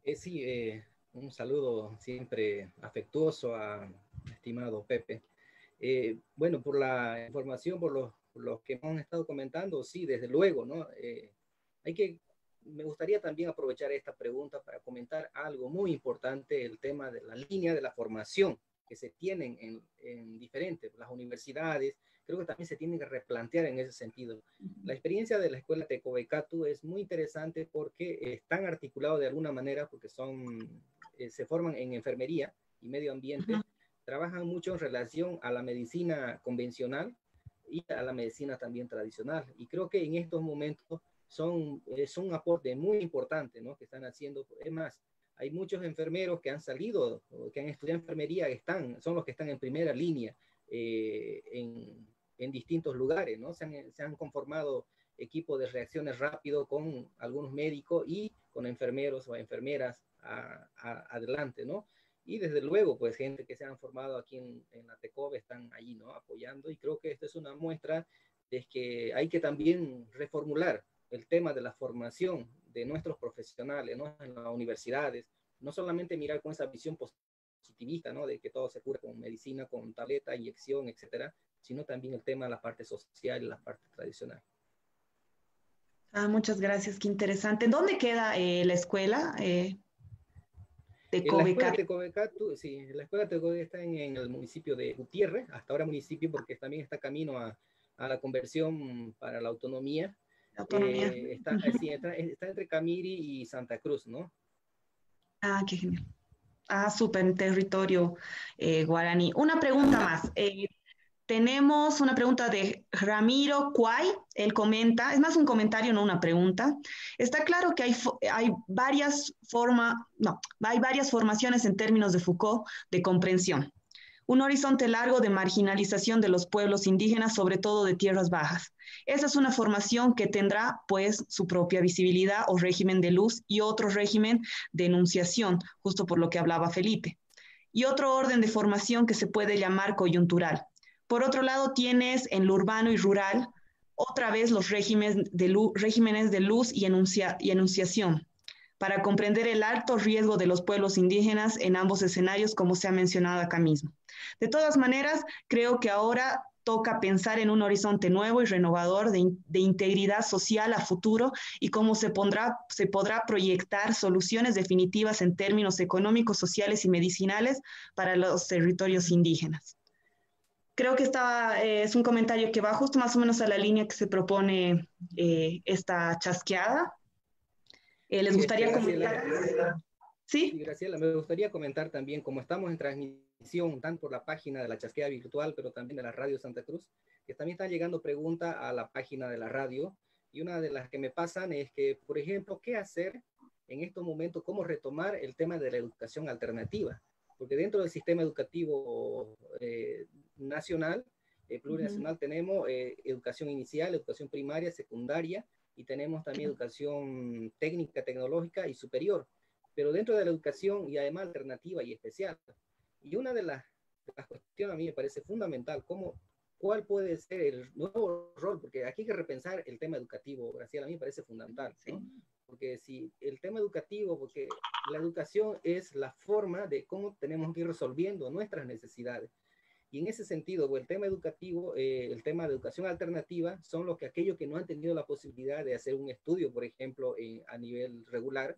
Eh, sí, eh, un saludo siempre afectuoso a estimado Pepe. Eh, bueno, por la información, por los, que hemos estado comentando, sí, desde luego, ¿no? Eh, hay que, me gustaría también aprovechar esta pregunta para comentar algo muy importante, el tema de la línea de la formación que se tienen en, en diferentes, las universidades, creo que también se tiene que replantear en ese sentido. La experiencia de la escuela Tecovecatu es muy interesante porque están articulados de alguna manera, porque son eh, se forman en enfermería y medio ambiente, trabajan mucho en relación a la medicina convencional y a la medicina también tradicional. Y creo que en estos momentos son, es un aporte muy importante, ¿no? Que están haciendo. Es más, hay muchos enfermeros que han salido, que han estudiado enfermería, están, son los que están en primera línea eh, en, en, distintos lugares, ¿no? Se han, se han conformado equipos de reacciones rápido con algunos médicos y con enfermeros o enfermeras adelante, ¿no? Y desde luego, pues gente que se han formado aquí en, la TECOB están allí, ¿no? Apoyando y creo que esta es una muestra de que hay que también reformular el tema de la formación de nuestros profesionales, ¿no? En las universidades, no solamente mirar con esa visión positivista, ¿no? De que todo se cura con medicina, con tableta, inyección, etcétera, sino también el tema de la parte social y la parte tradicional. Ah, muchas gracias, qué interesante. ¿Dónde queda eh, la escuela? Eh, de Cobecat. La sí, la escuela de está en, el municipio de Gutiérrez, hasta ahora municipio porque también está camino a, a la conversión para la autonomía. Autonomía. Eh, está, está, entre Camiri y Santa Cruz, ¿no? Ah, qué genial. Ah, súper, territorio eh, guaraní. Una pregunta más. Eh, tenemos una pregunta de Ramiro Cuay. Él comenta, es más un comentario, no una pregunta. Está claro que hay, hay, varias forma, no, hay varias formaciones en términos de Foucault de comprensión. Un horizonte largo de marginalización de los pueblos indígenas, sobre todo de tierras bajas. Esa es una formación que tendrá, pues, su propia visibilidad o régimen de luz y otro régimen de enunciación, justo por lo que hablaba Felipe. Y otro orden de formación que se puede llamar coyuntural por otro lado, tienes en lo urbano y rural otra vez los regímenes de, luz, y enunciación para comprender el alto riesgo de los pueblos indígenas en ambos escenarios, como se ha mencionado acá mismo. De todas maneras, creo que ahora toca pensar en un horizonte nuevo y renovador de, integridad social a futuro y cómo se podrá proyectar soluciones definitivas en términos económicos, sociales y medicinales para los territorios indígenas creo que esta, eh, es un comentario que va justo más o menos a la línea que se propone eh, esta chasqueada. Eh, ¿Les gustaría comentar? ¿Sí? Graciela, me gustaría comentar también, como estamos en transmisión, tanto por la página de la chasqueada virtual, pero también de la radio Santa Cruz, que también están llegando preguntas a la página de la radio. Y una de las que me pasan es que, por ejemplo, ¿qué hacer en estos momentos? ¿Cómo retomar el tema de la educación alternativa? Porque dentro del sistema educativo eh, nacional, eh, plurinacional, tenemos eh, educación inicial, educación primaria, secundaria, y tenemos también educación técnica, tecnológica y superior. Pero dentro de la educación y además alternativa y especial. Y una de las la cuestión a mí me parece fundamental, cómo, cuál puede ser el nuevo rol, porque aquí hay que repensar el tema educativo, Graciela, a mí me parece fundamental, ¿no? porque si el tema educativo, porque la educación es la forma de cómo tenemos que ir resolviendo nuestras necesidades. Y en ese sentido, el tema educativo, eh, el tema de educación alternativa, son los que aquellos que no han tenido la posibilidad de hacer un estudio, por ejemplo, a nivel regular,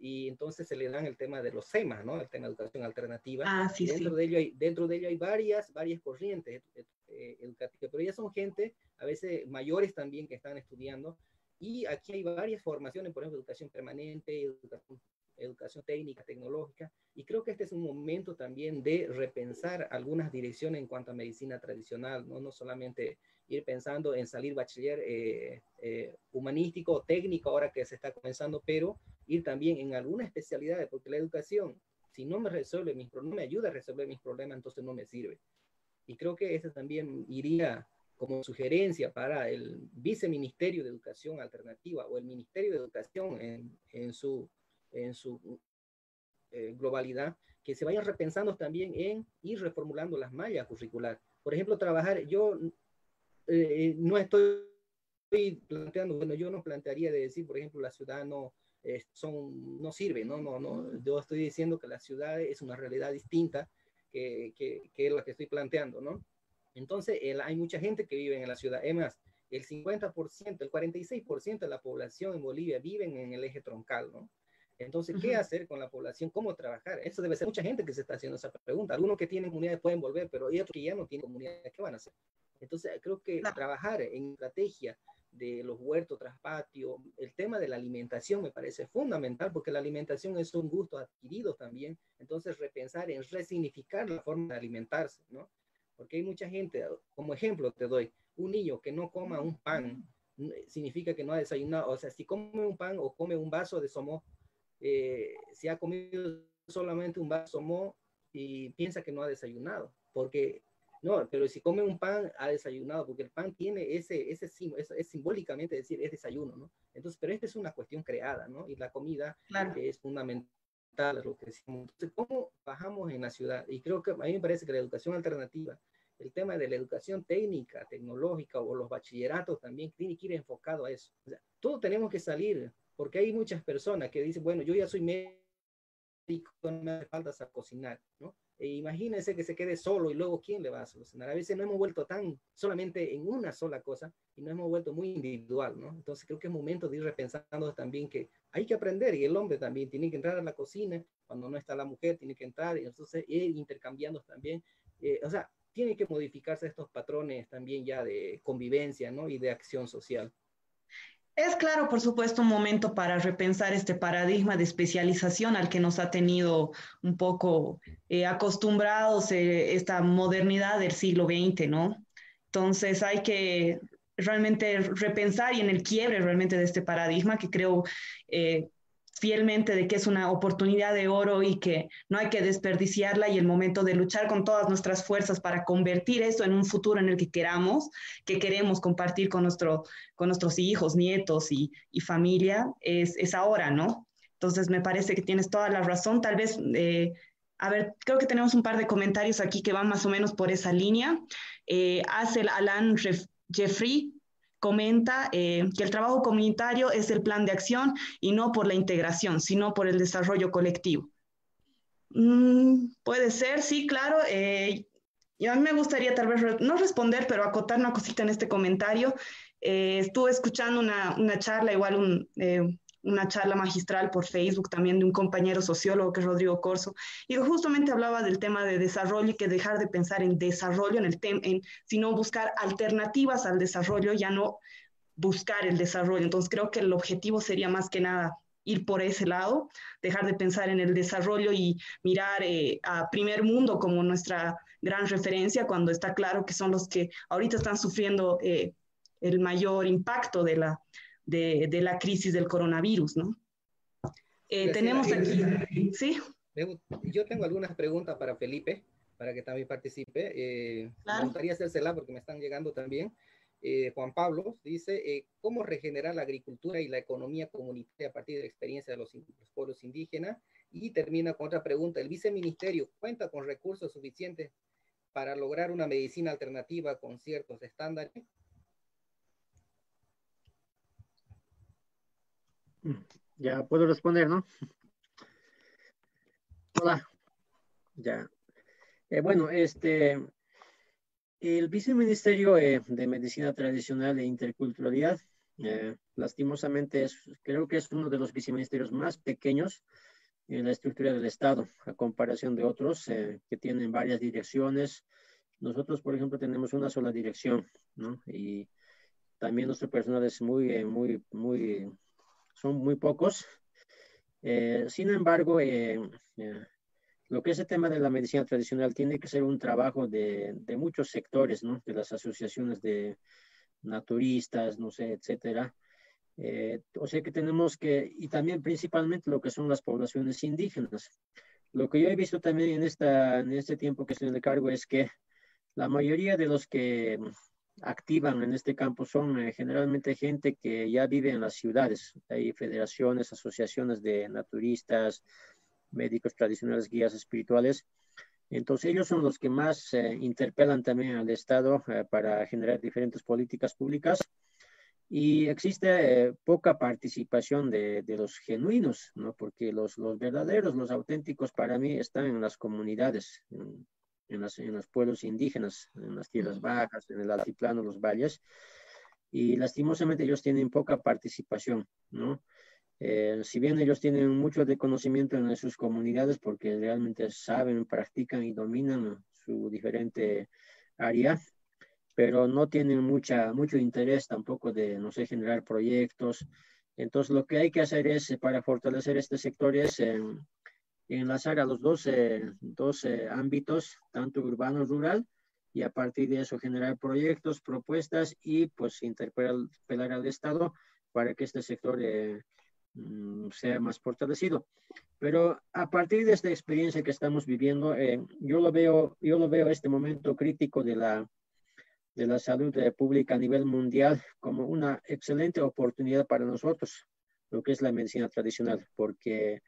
y entonces se le dan el tema de los SEMA, ¿no? El tema de educación alternativa. Ah, sí, dentro, sí. De ello hay, dentro de ello hay varias, varias corrientes eh, educativas, pero ya son gente, a veces mayores también, que están estudiando, y aquí hay varias formaciones, por ejemplo, educación permanente, educación, educación técnica, tecnológica, y creo que este es un momento también de repensar algunas direcciones en cuanto a medicina tradicional, no, no solamente ir pensando en salir bachiller eh, eh, humanístico o técnico ahora que se está comenzando, pero ir también en alguna especialidad, porque la educación, si no me resuelve mis problemas, no me ayuda a resolver mis problemas, entonces no me sirve. Y creo que ese también iría como sugerencia para el viceministerio de educación alternativa o el ministerio de educación en, en su, en su eh, globalidad, que se vayan repensando también en ir reformulando las mallas curriculares. Por ejemplo, trabajar, yo eh, no estoy planteando, bueno, yo no plantearía de decir, por ejemplo, la ciudad no, eh, son, no sirve, ¿no? No, no, yo estoy diciendo que la ciudad es una realidad distinta que, que, que es la que estoy planteando, ¿no? Entonces, el, hay mucha gente que vive en la ciudad. Es más, el 50%, el 46% de la población en Bolivia viven en el eje troncal, ¿no? Entonces, ¿qué uh -huh. hacer con la población? ¿Cómo trabajar? Eso debe ser mucha gente que se está haciendo esa pregunta. Algunos que tienen comunidades pueden volver, pero hay otros que ya no tienen comunidades, ¿qué van a hacer? Entonces, creo que claro. trabajar en estrategia de los huertos tras patio, el tema de la alimentación me parece fundamental porque la alimentación es un gusto adquirido también. Entonces, repensar en resignificar la forma de alimentarse, ¿no? Porque hay mucha gente, como ejemplo te doy, un niño que no coma un pan significa que no ha desayunado. O sea, si come un pan o come un vaso de somo, eh, si ha comido solamente un vaso mo y piensa que no ha desayunado, porque no, pero si come un pan ha desayunado, porque el pan tiene ese, ese, es, es simbólicamente decir, es desayuno, ¿no? Entonces, pero esta es una cuestión creada, ¿no? Y la comida claro. es fundamental, lo que decimos. Entonces, ¿cómo bajamos en la ciudad? Y creo que a mí me parece que la educación alternativa, el tema de la educación técnica, tecnológica o los bachilleratos también tiene que ir enfocado a eso. O sea, todos tenemos que salir porque hay muchas personas que dicen, bueno, yo ya soy médico, no me hace falta saber cocinar, ¿no? E imagínense que se quede solo y luego quién le va a solucionar. A veces no hemos vuelto tan solamente en una sola cosa y nos hemos vuelto muy individual, ¿no? Entonces creo que es momento de ir repensando también que hay que aprender y el hombre también tiene que entrar a la cocina, cuando no está la mujer tiene que entrar y entonces ir intercambiando también. Eh, o sea, tiene que modificarse estos patrones también ya de convivencia, ¿no? Y de acción social. Es claro, por supuesto, un momento para repensar este paradigma de especialización al que nos ha tenido un poco eh, acostumbrados eh, esta modernidad del siglo XX, ¿no? Entonces hay que realmente repensar y en el quiebre realmente de este paradigma que creo eh, fielmente de que es una oportunidad de oro y que no hay que desperdiciarla y el momento de luchar con todas nuestras fuerzas para convertir esto en un futuro en el que queramos, que queremos compartir con, nuestro, con nuestros hijos, nietos y, familia, es, es, ahora, ¿no? Entonces me parece que tienes toda la razón. Tal vez, eh, a ver, creo que tenemos un par de comentarios aquí que van más o menos por esa línea. Eh, hace Alan Jeffrey comenta eh, que el trabajo comunitario es el plan de acción y no por la integración, sino por el desarrollo colectivo. Mm, puede ser, sí, claro. Eh, y a mí me gustaría tal vez, no responder, pero acotar una cosita en este comentario. Eh, estuve escuchando una, una, charla, igual un, una charla magistral por Facebook también de un compañero sociólogo que es Rodrigo Corso, y justamente hablaba del tema de desarrollo y que dejar de pensar en desarrollo, en el en, sino buscar alternativas al desarrollo, ya no buscar el desarrollo. Entonces creo que el objetivo sería más que nada ir por ese lado, dejar de pensar en el desarrollo y mirar eh, a primer mundo como nuestra gran referencia cuando está claro que son los que ahorita están sufriendo eh, el mayor impacto de la, de, de, la crisis del coronavirus, ¿no? Eh, tenemos aquí, ¿sí? Yo tengo algunas preguntas para Felipe, para que también participe. Eh, claro. Me gustaría hacérsela porque me están llegando también. Eh, Juan Pablo dice, ¿cómo regenerar la agricultura y la economía comunitaria a partir de la experiencia de los, los pueblos indígenas? Y termina con otra pregunta, ¿el viceministerio cuenta con recursos suficientes para lograr una medicina alternativa con ciertos estándares? Ya puedo responder, ¿no? Hola. Ya. Eh, bueno, este, el viceministerio eh, de Medicina Tradicional e Interculturalidad, eh, lastimosamente, es, creo que es uno de los viceministerios más pequeños en la estructura del Estado, a comparación de otros que tienen varias direcciones. Nosotros, por ejemplo, tenemos una sola dirección, ¿no? Y también nuestro personal es muy, muy, muy, son muy pocos. sin embargo, lo que es el tema de la medicina tradicional tiene que ser un trabajo de, muchos sectores, ¿no? De las asociaciones de naturistas, no sé, etcétera. Eh, o sea que tenemos que, y también principalmente lo que son las poblaciones indígenas. Lo que yo he visto también en, esta, en este tiempo que estoy en el cargo es que la mayoría de los que activan en este campo son eh, generalmente gente que ya vive en las ciudades. Hay federaciones, asociaciones de naturistas, médicos tradicionales, guías espirituales. Entonces ellos son los que más eh, interpelan también al Estado eh, para generar diferentes políticas públicas y existe poca participación de, de, los genuinos, ¿no? porque los, los, verdaderos, los auténticos para mí están en las comunidades, en, las, en los pueblos indígenas, en las tierras bajas, en el altiplano, los valles, y lastimosamente ellos tienen poca participación, ¿no? Eh, si bien ellos tienen mucho de conocimiento en sus comunidades porque realmente saben, practican y dominan su diferente área, pero no tienen mucha, mucho interés tampoco de, no sé, generar proyectos. Entonces, lo que hay que hacer es, eh, para fortalecer este sector, es eh, enlazar a los dos, dos ámbitos, tanto urbano rural, y a partir de eso generar proyectos, propuestas y pues interpelar al Estado para que este sector Mm, sea más fortalecido. Pero a partir de esta experiencia que estamos viviendo, eh, yo lo veo, yo lo veo este momento crítico de la, de la salud eh, pública a nivel mundial como una excelente oportunidad para nosotros, lo que es la medicina tradicional, porque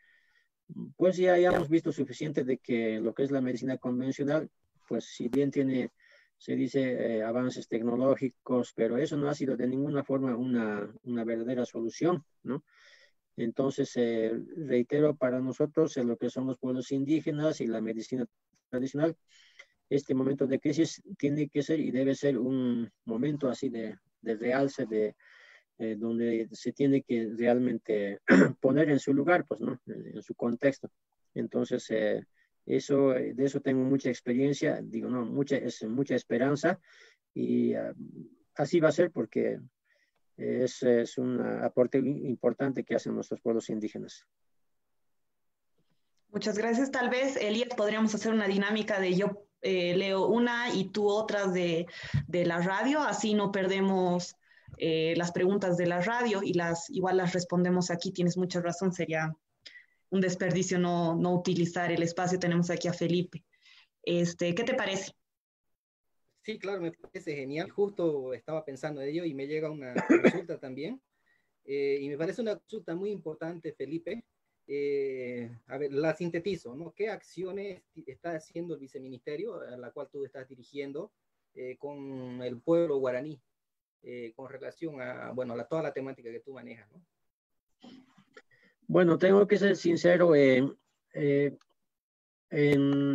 pues ya, ya visto suficiente de que lo que es la medicina convencional, pues si bien tiene, se dice, eh, avances tecnológicos, pero eso no ha sido de ninguna forma una, una verdadera solución, ¿no? Entonces, eh, reitero, para nosotros, en lo que son los pueblos indígenas y la medicina tradicional, este momento de crisis tiene que ser y debe ser un momento así de, de realce, de, eh, donde se tiene que realmente poner en su lugar, pues, ¿no? En, su contexto. Entonces, eh, eso, de eso tengo mucha experiencia, digo, no, mucha, es mucha esperanza y ah, así va a ser porque es, es un aporte importante que hacen nuestros pueblos indígenas. Muchas gracias. Tal vez, Elías, podríamos hacer una dinámica de yo eh, leo una y tú otras de, de, la radio, así no perdemos eh, las preguntas de la radio y las igual las respondemos aquí. Tienes mucha razón, sería un desperdicio no, no utilizar el espacio. Tenemos aquí a Felipe. Este, ¿Qué te parece? Sí, claro, me parece genial. Justo estaba pensando en ello y me llega una consulta también. Eh, y me parece una consulta muy importante, Felipe. Eh, a ver, la sintetizo, ¿no? ¿Qué acciones está haciendo el viceministerio, a la cual tú estás dirigiendo, eh, con el pueblo guaraní, con relación a, bueno, a toda la temática que tú manejas, ¿no? Bueno, tengo que ser sincero,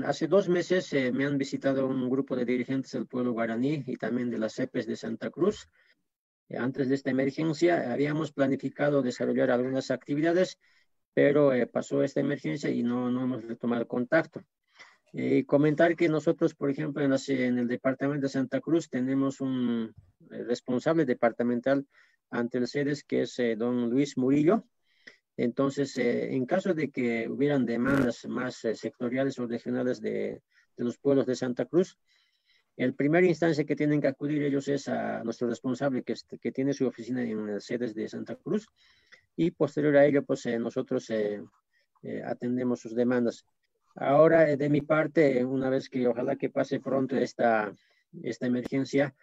hace dos meses eh, me han visitado un grupo de dirigentes del pueblo guaraní y también de las CEPES de Santa Cruz. Eh, antes de esta emergencia habíamos planificado desarrollar algunas actividades, pero eh, pasó esta emergencia y no, no hemos retomado contacto. Y comentar que nosotros, por ejemplo, en, en, el departamento de Santa Cruz tenemos un responsable departamental ante el SEDES que es don Luis Murillo, entonces, eh, en caso de que hubieran demandas más eh, sectoriales o regionales de, los pueblos de Santa Cruz, el primer instancia que tienen que acudir ellos es a nuestro responsable que, que tiene su oficina en las sedes de Santa Cruz y posterior a ello, pues eh, nosotros atendemos sus demandas. Ahora, de mi parte, una vez que ojalá que pase pronto esta, esta emergencia,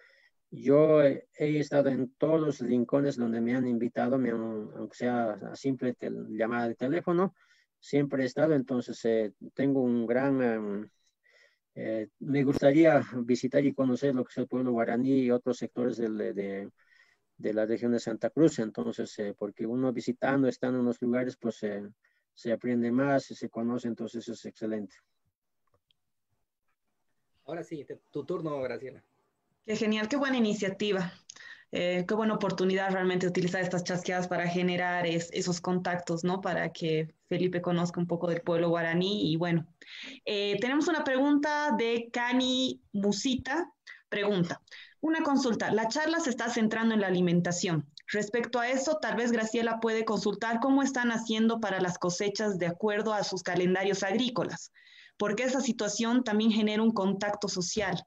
yo he estado en todos los rincones donde me han invitado, me aunque sea a simple llamada de teléfono, siempre he estado, entonces eh, tengo un gran, em, eh, me gustaría visitar y conocer lo que es el pueblo guaraní y otros sectores de, de, la región de Santa Cruz. Entonces, eh, porque uno visitando, estando en los lugares, pues se aprende más y se conoce, entonces es excelente. Ahora sí, tu turno, Graciela. Qué genial, qué buena iniciativa. Eh, qué buena oportunidad realmente utilizar estas chasqueadas para generar esos contactos, ¿no? Para que Felipe conozca un poco del pueblo guaraní. Y bueno, eh, tenemos una pregunta de Cani Musita. Pregunta, una consulta. La charla se está centrando en la alimentación. Respecto a eso, tal vez Graciela puede consultar cómo están haciendo para las cosechas de acuerdo a sus calendarios agrícolas, porque esa situación también genera un contacto social.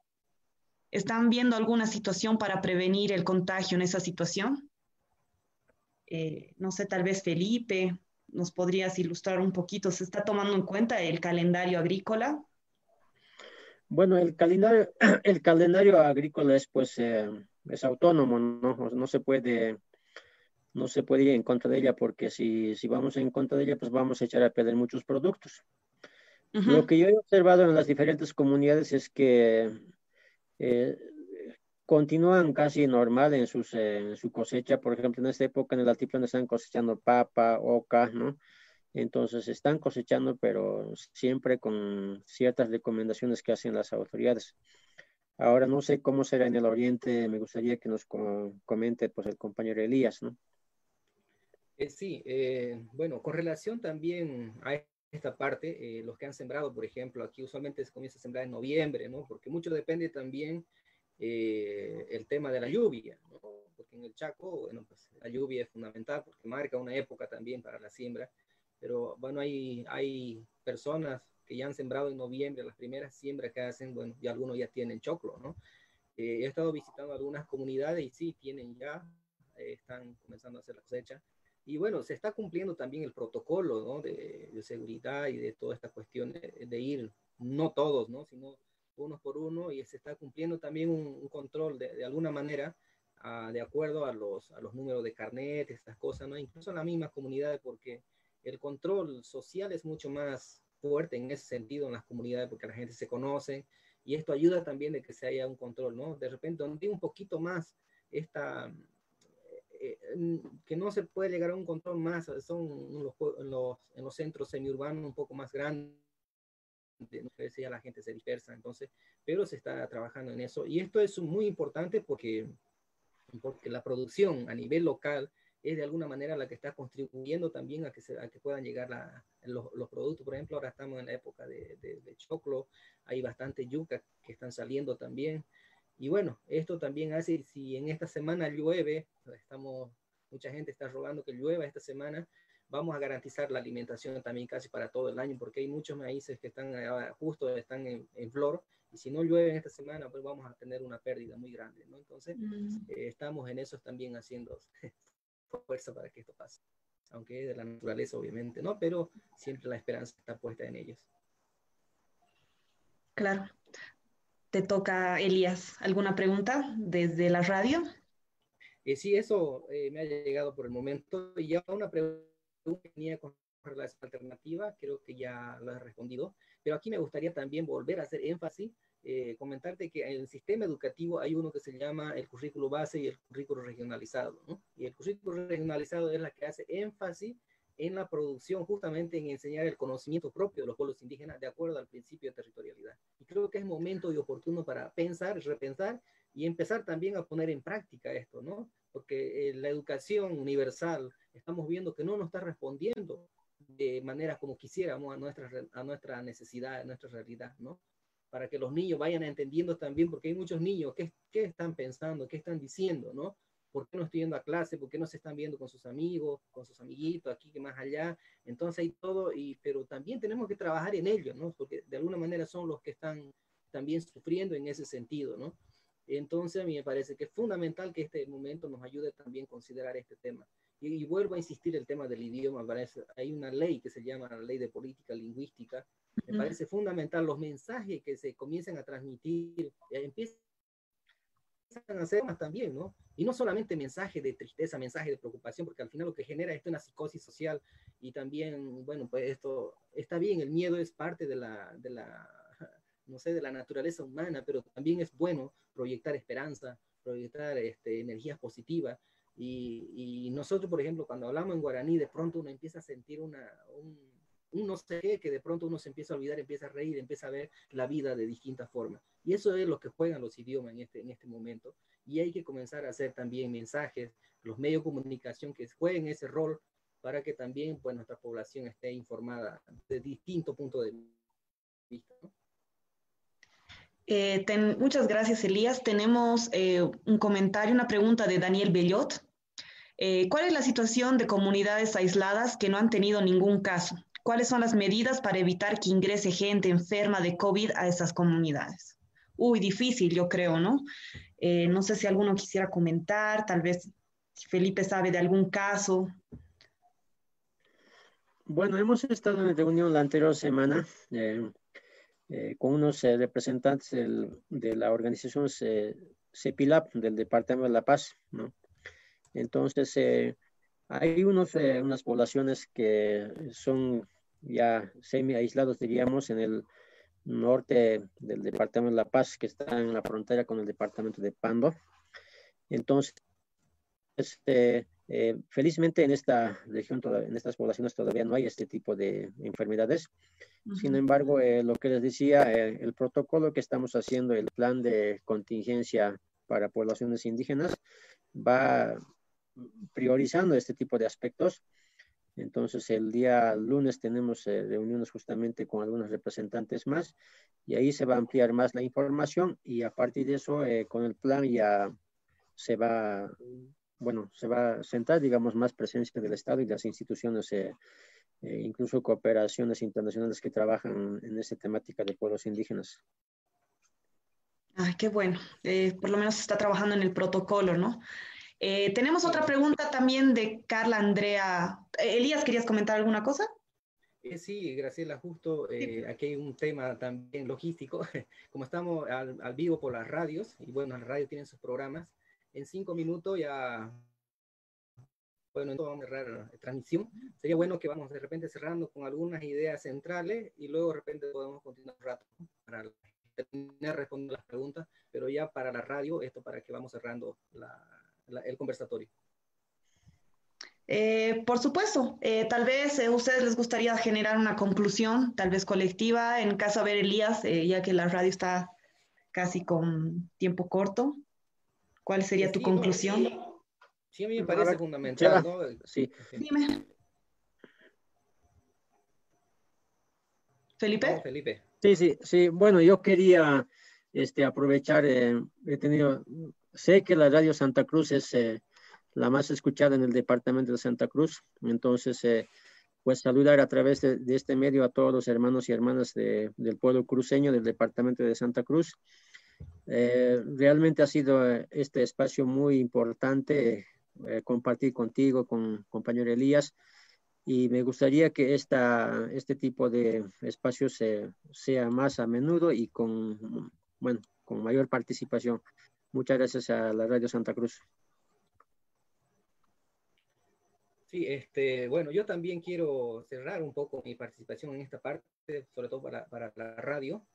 ¿Están viendo alguna situación para prevenir el contagio en esa situación? Eh, no sé, tal vez Felipe, nos podrías ilustrar un poquito. ¿Se está tomando en cuenta el calendario agrícola? Bueno, el calendario, el calendario agrícola es pues eh, es autónomo, ¿no? no se puede no se puede ir en contra de ella porque si, si vamos en contra de ella pues vamos a echar a perder muchos productos. Lo que yo he observado en las diferentes comunidades es que eh, continúan casi normal en, sus, en su cosecha. Por ejemplo, en esta época en el altiplano están cosechando papa, oca, ¿no? Entonces están cosechando, pero siempre con ciertas recomendaciones que hacen las autoridades. Ahora no sé cómo será en el oriente, me gustaría que nos comente pues el compañero Elías, ¿no? Eh, sí, eh, bueno, con relación también a esta parte, eh, los que han sembrado, por ejemplo, aquí usualmente se comienza a sembrar en noviembre, ¿no? Porque mucho depende también eh, el tema de la lluvia, ¿no? Porque en el Chaco, bueno, pues la lluvia es fundamental porque marca una época también para la siembra, pero bueno, hay, hay personas que ya han sembrado en noviembre, las primeras siembras que hacen, bueno, y algunos ya tienen choclo, ¿no? Eh, he estado visitando algunas comunidades y sí, tienen ya, están comenzando a hacer la cosecha, y bueno, se está cumpliendo también el protocolo ¿no? de, de, seguridad y de toda esta cuestión de, ir, no todos, ¿no? sino unos por uno, y se está cumpliendo también un, control de, de, alguna manera uh, de acuerdo a los, a los números de carnet, estas cosas, ¿no? incluso en las mismas comunidades, porque el control social es mucho más fuerte en ese sentido en las comunidades, porque la gente se conoce, y esto ayuda también de que se haya un control, ¿no? De repente, donde un poquito más esta eh, que no se puede llegar a un control más, son los, los, en los centros semiurbanos un poco más grandes, si la gente se dispersa, entonces, pero se está trabajando en eso. Y esto es muy importante porque, porque la producción a nivel local es de alguna manera la que está contribuyendo también a que, se, a que puedan llegar la, los, los, productos. Por ejemplo, ahora estamos en la época de, de, de choclo, hay bastante yuca que están saliendo también. Y bueno, esto también hace, si en esta semana llueve, estamos, mucha gente está rogando que llueva esta semana, vamos a garantizar la alimentación también casi para todo el año, porque hay muchos maíces que están ah, justo, están en, en flor, y si no llueve en esta semana, pues vamos a tener una pérdida muy grande, ¿no? Entonces, mm. eh, estamos en eso también haciendo fuerza para que esto pase, aunque de la naturaleza, obviamente, ¿no? Pero siempre la esperanza está puesta en ellos. Claro te toca, Elías, ¿alguna pregunta desde la radio? Eh, sí, eso eh, me ha llegado por el momento. Y ya una pregunta que tenía con relación alternativa, creo que ya lo he respondido, pero aquí me gustaría también volver a hacer énfasis, eh, comentarte que en el sistema educativo hay uno que se llama el currículo base y el currículo regionalizado, ¿no? Y el currículo regionalizado es la que hace énfasis en la producción, justamente en enseñar el conocimiento propio de los pueblos indígenas de acuerdo al principio de territorialidad. Y creo que es momento y oportuno para pensar, repensar y empezar también a poner en práctica esto, ¿no? Porque eh, la educación universal estamos viendo que no nos está respondiendo de manera como quisiéramos a nuestra, a nuestra necesidad, a nuestra realidad, ¿no? Para que los niños vayan entendiendo también, porque hay muchos niños que, que están pensando, qué están diciendo, ¿no? ¿Por qué no estoy yendo a clase? ¿Por qué no se están viendo con sus amigos, con sus amiguitos, aquí que más allá? Entonces hay todo, y, pero también tenemos que trabajar en ello, ¿no? Porque de alguna manera son los que están también sufriendo en ese sentido, ¿no? Entonces a mí me parece que es fundamental que este momento nos ayude también a considerar este tema. Y, vuelvo a insistir el tema del idioma, parece, hay una ley que se llama la ley de política lingüística, me parece fundamental los mensajes que se comiencen a transmitir, eh, empiezan a hacer más también, ¿no? Y no solamente mensaje de tristeza, mensaje de preocupación, porque al final lo que genera esto es una psicosis social y también, bueno, pues esto está bien, el miedo es parte de la, de la no sé, de la naturaleza humana, pero también es bueno proyectar esperanza, proyectar este, energías positivas. Y, nosotros, por ejemplo, cuando hablamos en guaraní, de pronto uno empieza a sentir una, un, no sé qué, que de pronto uno se empieza a olvidar, empieza a reír, empieza a ver la vida de distintas formas. Y eso es lo que juegan los idiomas en este, en este momento. Y hay que comenzar a hacer también mensajes, los medios de comunicación que jueguen ese rol para que también pues, nuestra población esté informada de distintos puntos de vista. Eh, muchas gracias, Elías. Tenemos eh, un comentario, una pregunta de Daniel Bellot. Eh, ¿Cuál es la situación de comunidades aisladas que no han tenido ningún caso? ¿Cuáles son las medidas para evitar que ingrese gente enferma de COVID a esas comunidades? Uy, difícil, yo creo, ¿no? no sé si alguno quisiera comentar, tal vez Felipe sabe de algún caso. Bueno, hemos estado en reunión la anterior semana eh, con unos eh, representantes de la organización CEPILAP del Departamento de La Paz, ¿no? Entonces, eh, hay unos, unas poblaciones que son ya semi aislados, diríamos, en el norte del Departamento de La Paz, que está en la frontera con el Departamento de Pando. Entonces, este, felizmente en esta región, en estas poblaciones todavía no hay este tipo de enfermedades. Sin embargo, eh, lo que les decía, eh, el protocolo que estamos haciendo, el plan de contingencia para poblaciones indígenas, va priorizando este tipo de aspectos. Entonces, el día lunes tenemos eh, reuniones justamente con algunos representantes más y ahí se va a ampliar más la información y a partir de eso, con el plan ya se va, bueno, se va a centrar, digamos, más presencia del Estado y las instituciones eh, incluso cooperaciones internacionales que trabajan en esa temática de pueblos indígenas. Ay, qué bueno. Eh, por lo menos está trabajando en el protocolo, ¿no? Eh, tenemos otra pregunta también de Carla Andrea. Elías, ¿querías comentar alguna cosa? sí, Graciela, justo aquí hay un tema también logístico. Como estamos al, al, vivo por las radios, y bueno, las radios tienen sus programas, en cinco minutos ya bueno, entonces vamos a cerrar la transmisión. Sería bueno que vamos de repente cerrando con algunas ideas centrales y luego de repente podemos continuar un rato para terminar respondiendo las preguntas, pero ya para la radio, esto para que vamos cerrando el conversatorio. Eh, por supuesto, eh, tal vez a eh, ustedes les gustaría generar una conclusión, tal vez colectiva, en caso de ver Elías, ya que la radio está casi con tiempo corto. ¿Cuál sería tu conclusión? Sí, a mí me parece fundamental, ¿no? Sí. Dime. Felipe. Felipe. Sí, sí, sí. Bueno, yo quería este, aprovechar, eh, he tenido, sé que la radio Santa Cruz es eh, la más escuchada en el departamento de Santa Cruz, entonces, eh, pues saludar a través de, este medio a todos los hermanos y hermanas del pueblo cruceño del departamento de Santa Cruz. realmente ha sido este espacio muy importante eh, compartir contigo, con compañero Elías, y me gustaría que esta, este tipo de espacios sea más a menudo y con, bueno, con mayor participación. Muchas gracias a la Radio Santa Cruz. Sí, este, bueno, yo también quiero cerrar un poco mi participación en esta parte, sobre todo para, para la radio.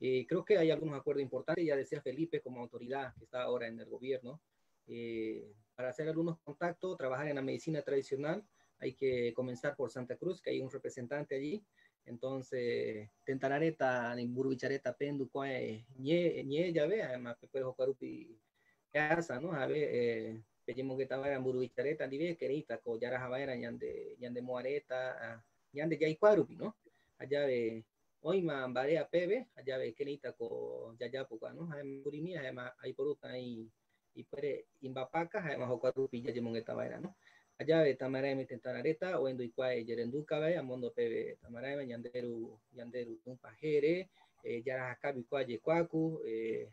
Eh, creo que hay algunos acuerdos importantes, ya decía Felipe como autoridad que está ahora en el gobierno, eh, para hacer algunos contactos, trabajar en la medicina tradicional, hay que comenzar por Santa Cruz, que hay un representante allí. Entonces, tentarareta, burubichareta, pendu, cuae, ñe, ñe, ya ve, además, que puede jugar upi casa, ¿no? A ver, eh, pedimos que estaba en burubichareta, libre, querita, co, yara javaera, ñande, ñande moareta, ñande ya cuarupi, ¿no? Allá ve, hoy ma barea pebe, allá ve, querita, co, ya ya, ¿no? Hay burimía, además, hay por ahí, y puede imbapaca además o cuatro pilla yemon esta vaina no allá de tamara me tentarareta o endo ikuae yerendu kabe amondo pebe tamara me yanderu yanderu un pajere eh, yara hakabi kuaye kwaku eh,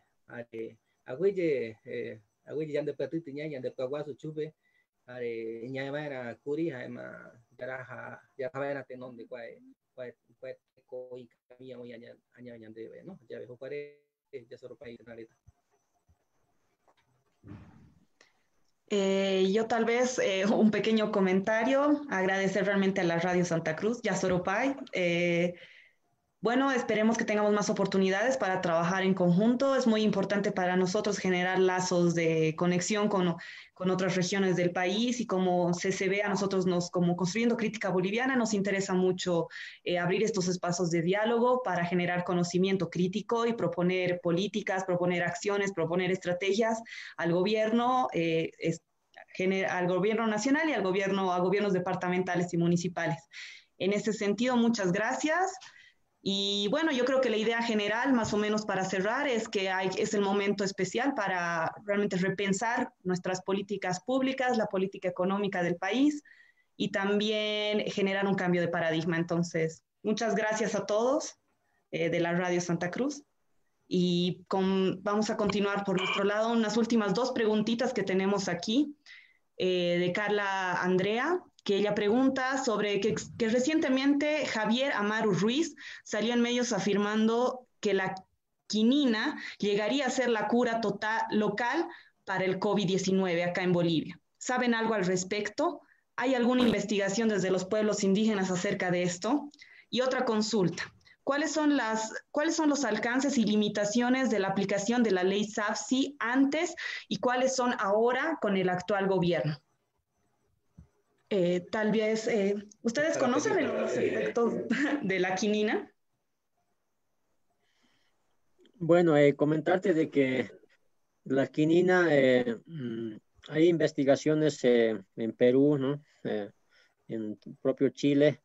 agüeye eh, yande patiti nya yande paguasu chupe are nya vaina kuri además yara ha yara vaina tenon de kuae kuae kuae ko y camilla muy aña aña yande no ya ve jopare ya solo país tentarareta Eh, yo tal vez eh, un pequeño comentario, agradecer realmente a la Radio Santa Cruz, Yasoropay, eh, bueno, esperemos que tengamos más oportunidades para trabajar en conjunto. Es muy importante para nosotros generar lazos de conexión con, con otras regiones del país y como CCB a nosotros nos, como construyendo crítica boliviana, nos interesa mucho eh, abrir estos espacios de diálogo para generar conocimiento crítico y proponer políticas, proponer acciones, proponer estrategias al gobierno. Eh, al gobierno nacional y al gobierno, a gobiernos departamentales y municipales. En ese sentido, muchas gracias. Y bueno, yo creo que la idea general, más o menos para cerrar, es que es el momento especial para realmente repensar nuestras políticas públicas, la política económica del país y también generar un cambio de paradigma. Entonces, muchas gracias a todos eh, de la Radio Santa Cruz. Y con, vamos a continuar por nuestro lado unas últimas dos preguntitas que tenemos aquí eh, de Carla Andrea que ella pregunta sobre que, recientemente Javier Amaru Ruiz salió en medios afirmando que la quinina llegaría a ser la cura total local para el COVID-19 acá en Bolivia. ¿Saben algo al respecto? ¿Hay alguna investigación desde los pueblos indígenas acerca de esto? Y otra consulta. ¿Cuáles son, las, ¿Cuáles son los alcances y limitaciones de la aplicación de la ley SAFSI antes y cuáles son ahora con el actual gobierno? Eh, tal vez, eh, ¿ustedes conocen los efectos de la quinina? Bueno, eh, comentarte de que la quinina, mm, hay investigaciones en Perú, ¿no? en propio Chile,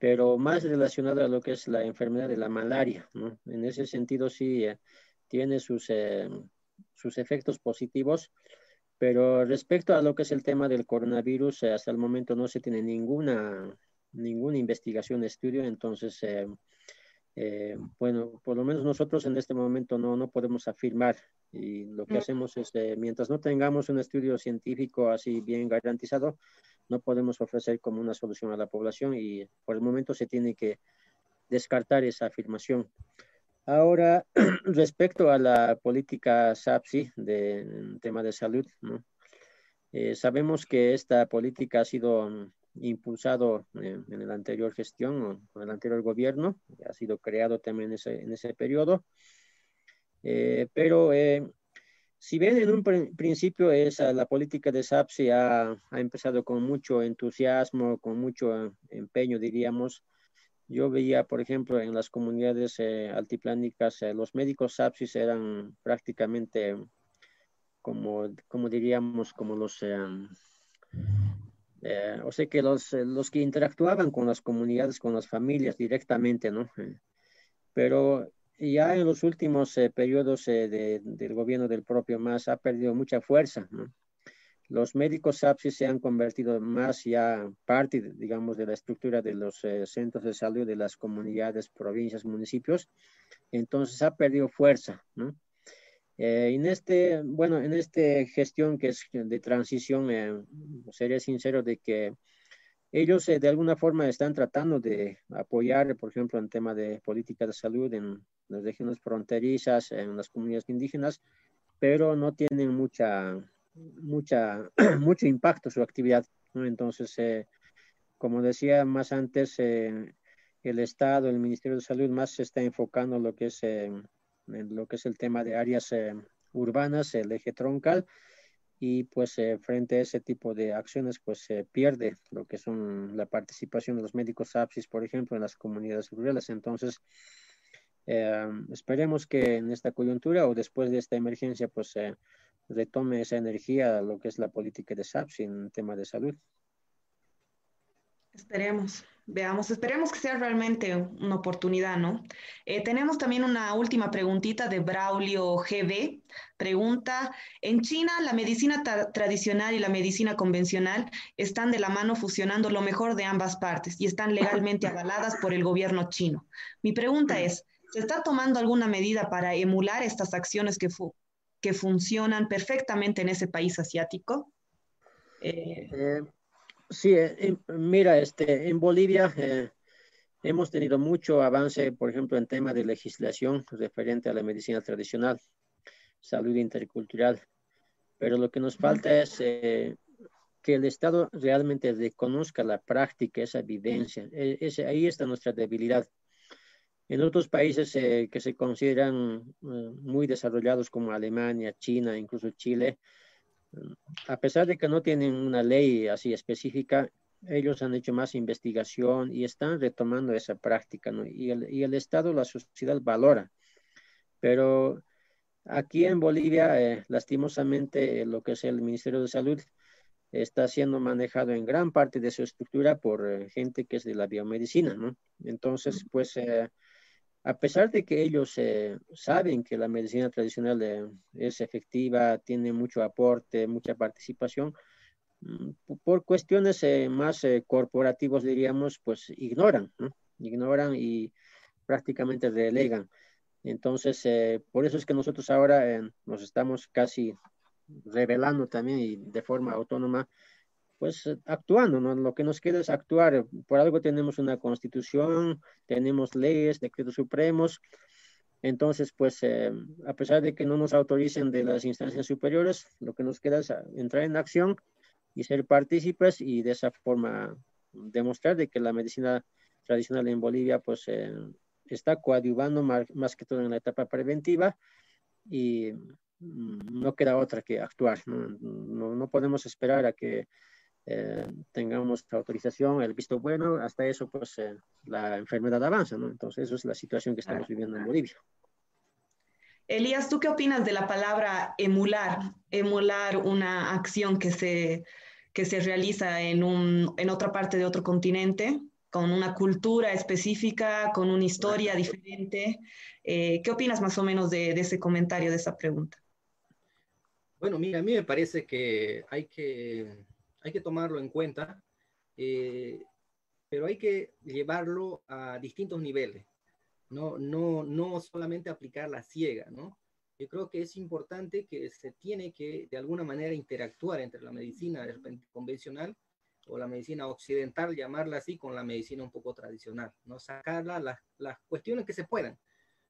pero más relacionada a lo que es la enfermedad de la malaria, ¿no? En ese sentido sí tiene sus, sus efectos positivos, pero respecto a lo que es el tema del coronavirus, eh, hasta el momento no se tiene ninguna, ninguna investigación, estudio, entonces, eh, eh, bueno, por lo menos nosotros en este momento no, no podemos afirmar y lo que mm. hacemos es, mientras no tengamos un estudio científico así bien garantizado, no podemos ofrecer como una solución a la población y por el momento se tiene que descartar esa afirmación. Ahora, respecto a la política SAPSI de tema de salud, eh, sabemos que esta política ha sido mm, impulsado en, la anterior gestión, con el anterior gobierno, ha sido creado también en ese, en ese periodo, eh, pero eh, si bien en un principio esa, la política de SAPSI ha, ha empezado con mucho entusiasmo, con mucho empeño, diríamos, yo veía, por ejemplo, en las comunidades eh, altiplánicas, eh, los médicos SAPSIS eran prácticamente como, como diríamos, como los, eh, o sea que los, los que interactuaban con las comunidades, con las familias directamente, ¿no? pero ya en los últimos periodos del gobierno del propio MAS ha perdido mucha fuerza, ¿no? Los médicos SAPSI se han convertido más ya parte, digamos, de la estructura de los eh, centros de salud de las comunidades, provincias, municipios. Entonces ha perdido fuerza, ¿no? Eh, en este, bueno, en esta gestión que es de transición, eh, sería sincero de que ellos de alguna forma están tratando de apoyar, por ejemplo, en tema de política de salud en las regiones fronterizas, en las comunidades indígenas, pero no tienen mucha mucha, mucho impacto su actividad. Entonces, eh, como decía más antes, eh, el Estado, el Ministerio de Salud más se está enfocando en lo que es, eh, lo que es el tema de áreas urbanas, el eje troncal, y pues frente a ese tipo de acciones pues se pierde lo que son la participación de los médicos APSIS, por ejemplo, en las comunidades rurales. Entonces, esperemos que en esta coyuntura o después de esta emergencia pues retome esa energía a lo que es la política de SAPS en tema de salud. Esperemos, veamos, esperemos que sea realmente una oportunidad, ¿no? Eh, tenemos también una última preguntita de Braulio GB. Pregunta, en China la medicina tradicional y la medicina convencional están de la mano fusionando lo mejor de ambas partes y están legalmente avaladas por el gobierno chino. Mi pregunta es, ¿se está tomando alguna medida para emular estas acciones que, que funcionan perfectamente en ese país asiático? Eh, eh, sí, eh, mira, este, en Bolivia hemos tenido mucho avance, por ejemplo, en tema de legislación referente a la medicina tradicional, salud intercultural, pero lo que nos falta es que el Estado realmente reconozca la práctica, esa evidencia. E, ese, ahí está nuestra debilidad. En otros países eh, que se consideran eh, muy desarrollados como Alemania, China, incluso Chile, mm, a pesar de que no tienen una ley así específica, ellos han hecho más investigación y están retomando esa práctica, ¿no? Y el, y el Estado, la sociedad valora. Pero aquí en Bolivia, eh, lastimosamente, lo que es el Ministerio de Salud está siendo manejado en gran parte de su estructura por gente que es de la biomedicina, ¿no? Entonces, pues a pesar de que ellos eh, saben que la medicina tradicional eh, es efectiva, tiene mucho aporte, mucha participación, mm, por cuestiones eh, más corporativas, diríamos, pues ignoran, ¿no? ignoran y prácticamente relegan. Entonces, por eso es que nosotros ahora nos estamos casi revelando también y de forma autónoma pues eh, actuando, ¿no? Lo que nos queda es actuar. Por algo tenemos una constitución, tenemos leyes, decretos supremos. Entonces, pues, eh, a pesar de que no nos autoricen de las instancias superiores, lo que nos queda es ah, entrar en acción y ser partícipes y de esa forma demostrar de que la medicina tradicional en Bolivia, pues, eh, está coadyuvando más, más, que todo en la etapa preventiva y mm, no queda otra que actuar. No, no, no podemos esperar a que eh, tengamos autorización, el visto bueno, hasta eso pues eh, la enfermedad avanza, ¿no? Entonces eso es la situación que estamos viviendo en Bolivia. Elías, ¿tú qué opinas de la palabra emular? Emular una acción que se, que se realiza en, un, en otra parte de otro continente, con una cultura específica, con una historia diferente. Eh, ¿Qué opinas más o menos de, de ese comentario, de esa pregunta? Bueno, mira, a mí me parece que hay que hay que tomarlo en cuenta, eh, pero hay que llevarlo a distintos niveles, no, no, no solamente aplicar la ciega, ¿no? Yo creo que es importante que se tiene que de alguna manera interactuar entre la medicina convencional o la medicina occidental, llamarla así, con la medicina un poco tradicional, ¿no? Sacarla las, las cuestiones que se puedan.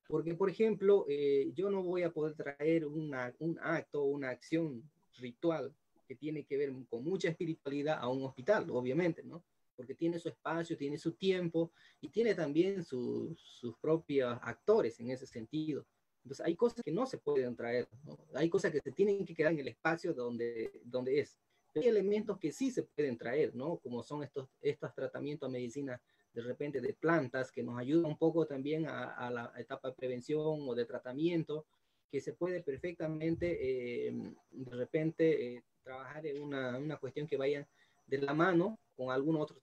Porque, por ejemplo, eh, yo no voy a poder traer una, un acto, una acción ritual que tiene que ver con mucha espiritualidad a un hospital, obviamente, ¿no? Porque tiene su espacio, tiene su tiempo y tiene también sus propios actores en ese sentido. Entonces hay cosas que no se pueden traer, ¿no? hay cosas que se tienen que quedar en el espacio donde, donde es. Hay elementos que sí se pueden traer, ¿no? Como son estos, estos tratamientos a medicina de repente de plantas que nos ayudan un poco también a, la etapa de prevención o de tratamiento, que se puede perfectamente eh, de repente eh, trabajar en una, una, cuestión que vaya de la mano con algún otro,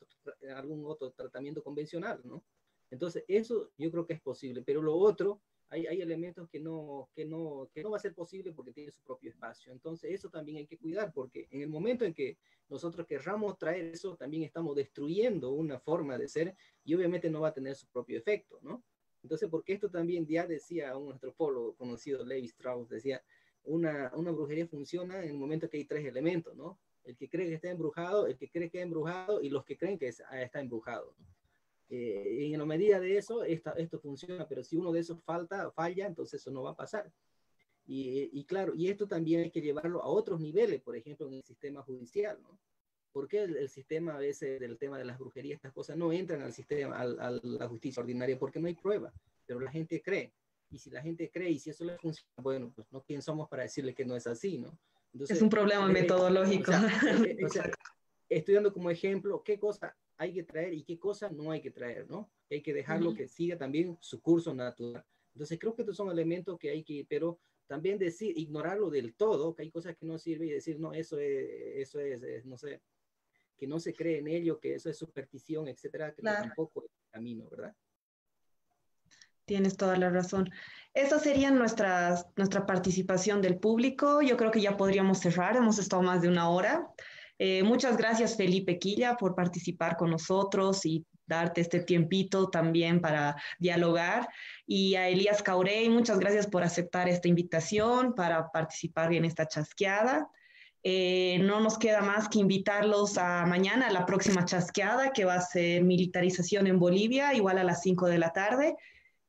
algún otro tratamiento convencional, ¿no? Entonces, eso yo creo que es posible, pero lo otro, hay, hay elementos que no, que, no, que no va a ser posible porque tiene su propio espacio. Entonces, eso también hay que cuidar, porque en el momento en que nosotros querramos traer eso, también estamos destruyendo una forma de ser y obviamente no va a tener su propio efecto, ¿no? Entonces, porque esto también ya decía un antropólogo conocido, Levi Strauss, decía, una, una brujería funciona en el momento que hay tres elementos, ¿no? El que cree que está embrujado, el que cree que está embrujado y los que creen que ah, está embrujado. Eh, y en la medida de eso, esta, esto funciona, pero si uno de esos falta, falla, entonces eso no va a pasar. Y, y, claro, y esto también hay que llevarlo a otros niveles, por ejemplo, en el sistema judicial, ¿no? ¿Por qué el, sistema a veces del tema de las brujerías, estas cosas no entran al sistema, a la justicia ordinaria? Porque no hay prueba, pero la gente cree y si la gente cree y si eso le funciona, bueno, pues no quién somos para decirle que no es así, ¿no? Entonces, es un problema eh, metodológico. O sea, estudiando como ejemplo qué cosa hay que traer y qué cosa no hay que traer, ¿no? Hay que dejarlo que siga también su curso natural. Entonces creo que estos son elementos que hay que, pero también decir, ignorarlo del todo, que hay cosas que no sirven y decir, no, eso es, eso es, no sé, que no se cree en ello, que eso es superstición, etcétera, que tampoco es el camino, ¿verdad? Tienes toda la razón. Esa sería nuestra, nuestra participación del público. Yo creo que ya podríamos cerrar. Hemos estado más de una hora. Eh, muchas gracias, Felipe Quilla, por participar con nosotros y darte este tiempito también para dialogar. Y a Elías Caurey, muchas gracias por aceptar esta invitación para participar en esta chasqueada. Eh, no nos queda más que invitarlos a mañana, a la próxima chasqueada, que va a ser militarización en Bolivia, igual a las 5 de la tarde.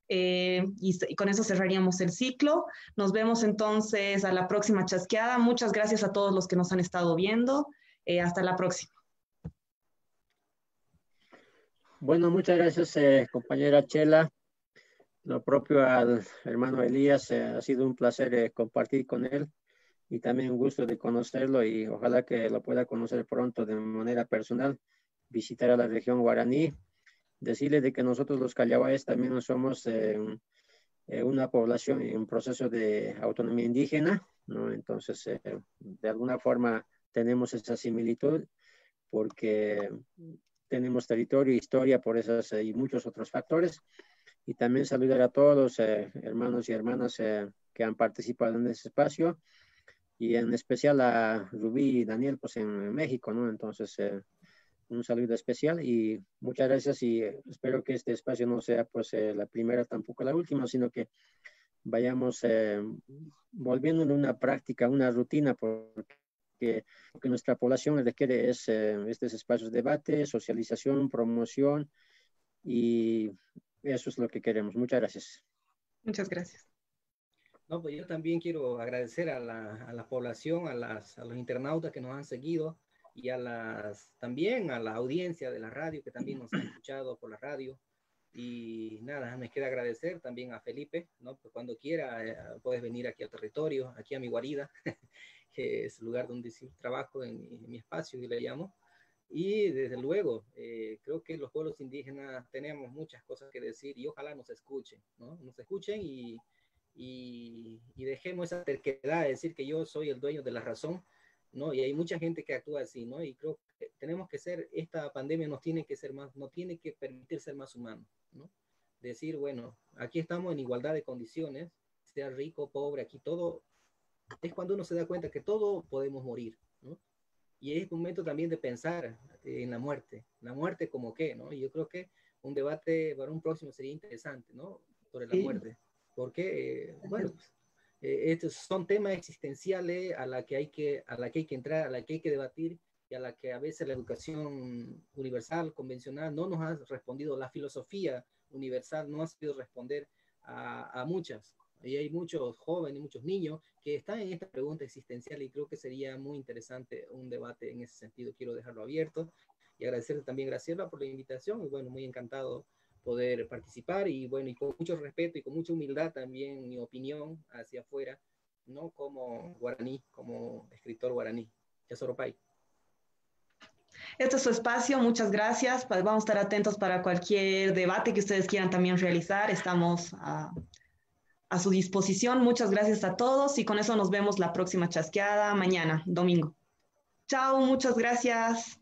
Eh, y, con eso cerraríamos el ciclo. Nos vemos entonces a la próxima chasqueada. Muchas gracias a todos los que nos han estado viendo. Eh, hasta la próxima. Bueno, muchas gracias, compañera Chela. lo propio al hermano Elías, ha sido un placer compartir con él y también un gusto de conocerlo y ojalá que lo pueda conocer pronto de manera personal, visitar a la región guaraní, decirle de que nosotros los callahuayes también somos una población en proceso de autonomía indígena, ¿no? Entonces, de alguna forma tenemos esa similitud porque tenemos territorio, historia, por esas y muchos otros factores. Y también saludar a todos los eh, hermanos y hermanas eh, que han participado en este espacio y en especial a Rubí y Daniel, pues en México, ¿no? Entonces, eh, un saludo especial y muchas gracias y espero que este espacio no sea pues la primera, tampoco la última, sino que vayamos volviendo en una práctica, una rutina, porque que, que nuestra población requiere es eh, estos espacios de debate, socialización, promoción y eso es lo que queremos. Muchas gracias. Muchas gracias. No, pues yo también quiero agradecer a la, a la población, a, las, a los internautas que nos han seguido y a las, también a la audiencia de la radio que también nos ha escuchado por la radio. Y nada, me queda agradecer también a Felipe, ¿no? Pues cuando quiera eh, puedes venir aquí al territorio, aquí a mi guarida, que es el lugar donde trabajo en, mi espacio, y le llamo. Y desde luego, eh, creo que los pueblos indígenas tenemos muchas cosas que decir y ojalá nos escuchen, ¿no? Nos escuchen y, y, y, dejemos esa terquedad de decir que yo soy el dueño de la razón, ¿no? Y hay mucha gente que actúa así, ¿no? Y creo que tenemos que ser, esta pandemia nos tiene que ser más, no tiene que permitir ser más humanos, ¿no? Decir, bueno, aquí estamos en igualdad de condiciones, sea rico, pobre, aquí todo es cuando uno se da cuenta que todos podemos morir, ¿no? Y es momento también de pensar en la muerte, la muerte como qué, ¿no? Y yo creo que un debate para un próximo sería interesante, ¿no? Sobre la muerte, porque, eh, bueno, pues, eh, estos son temas existenciales a la que hay que a la que hay que entrar, a la que hay que debatir y a la que a veces la educación universal, convencional, no nos ha respondido, la filosofía universal no ha sabido responder a, a muchas y hay muchos jóvenes, muchos niños que están en esta pregunta existencial y creo que sería muy interesante un debate en ese sentido. Quiero dejarlo abierto y agradecerte también, Graciela, por la invitación y bueno, muy encantado poder participar y bueno, y con mucho respeto y con mucha humildad también mi opinión hacia afuera, no como guaraní, como escritor guaraní. Yasoropay. Este es su espacio, muchas gracias. Vamos a estar atentos para cualquier debate que ustedes quieran también realizar. Estamos a, a su disposición. Muchas gracias a todos y con eso nos vemos la próxima chasqueada mañana, domingo. Chao, muchas gracias.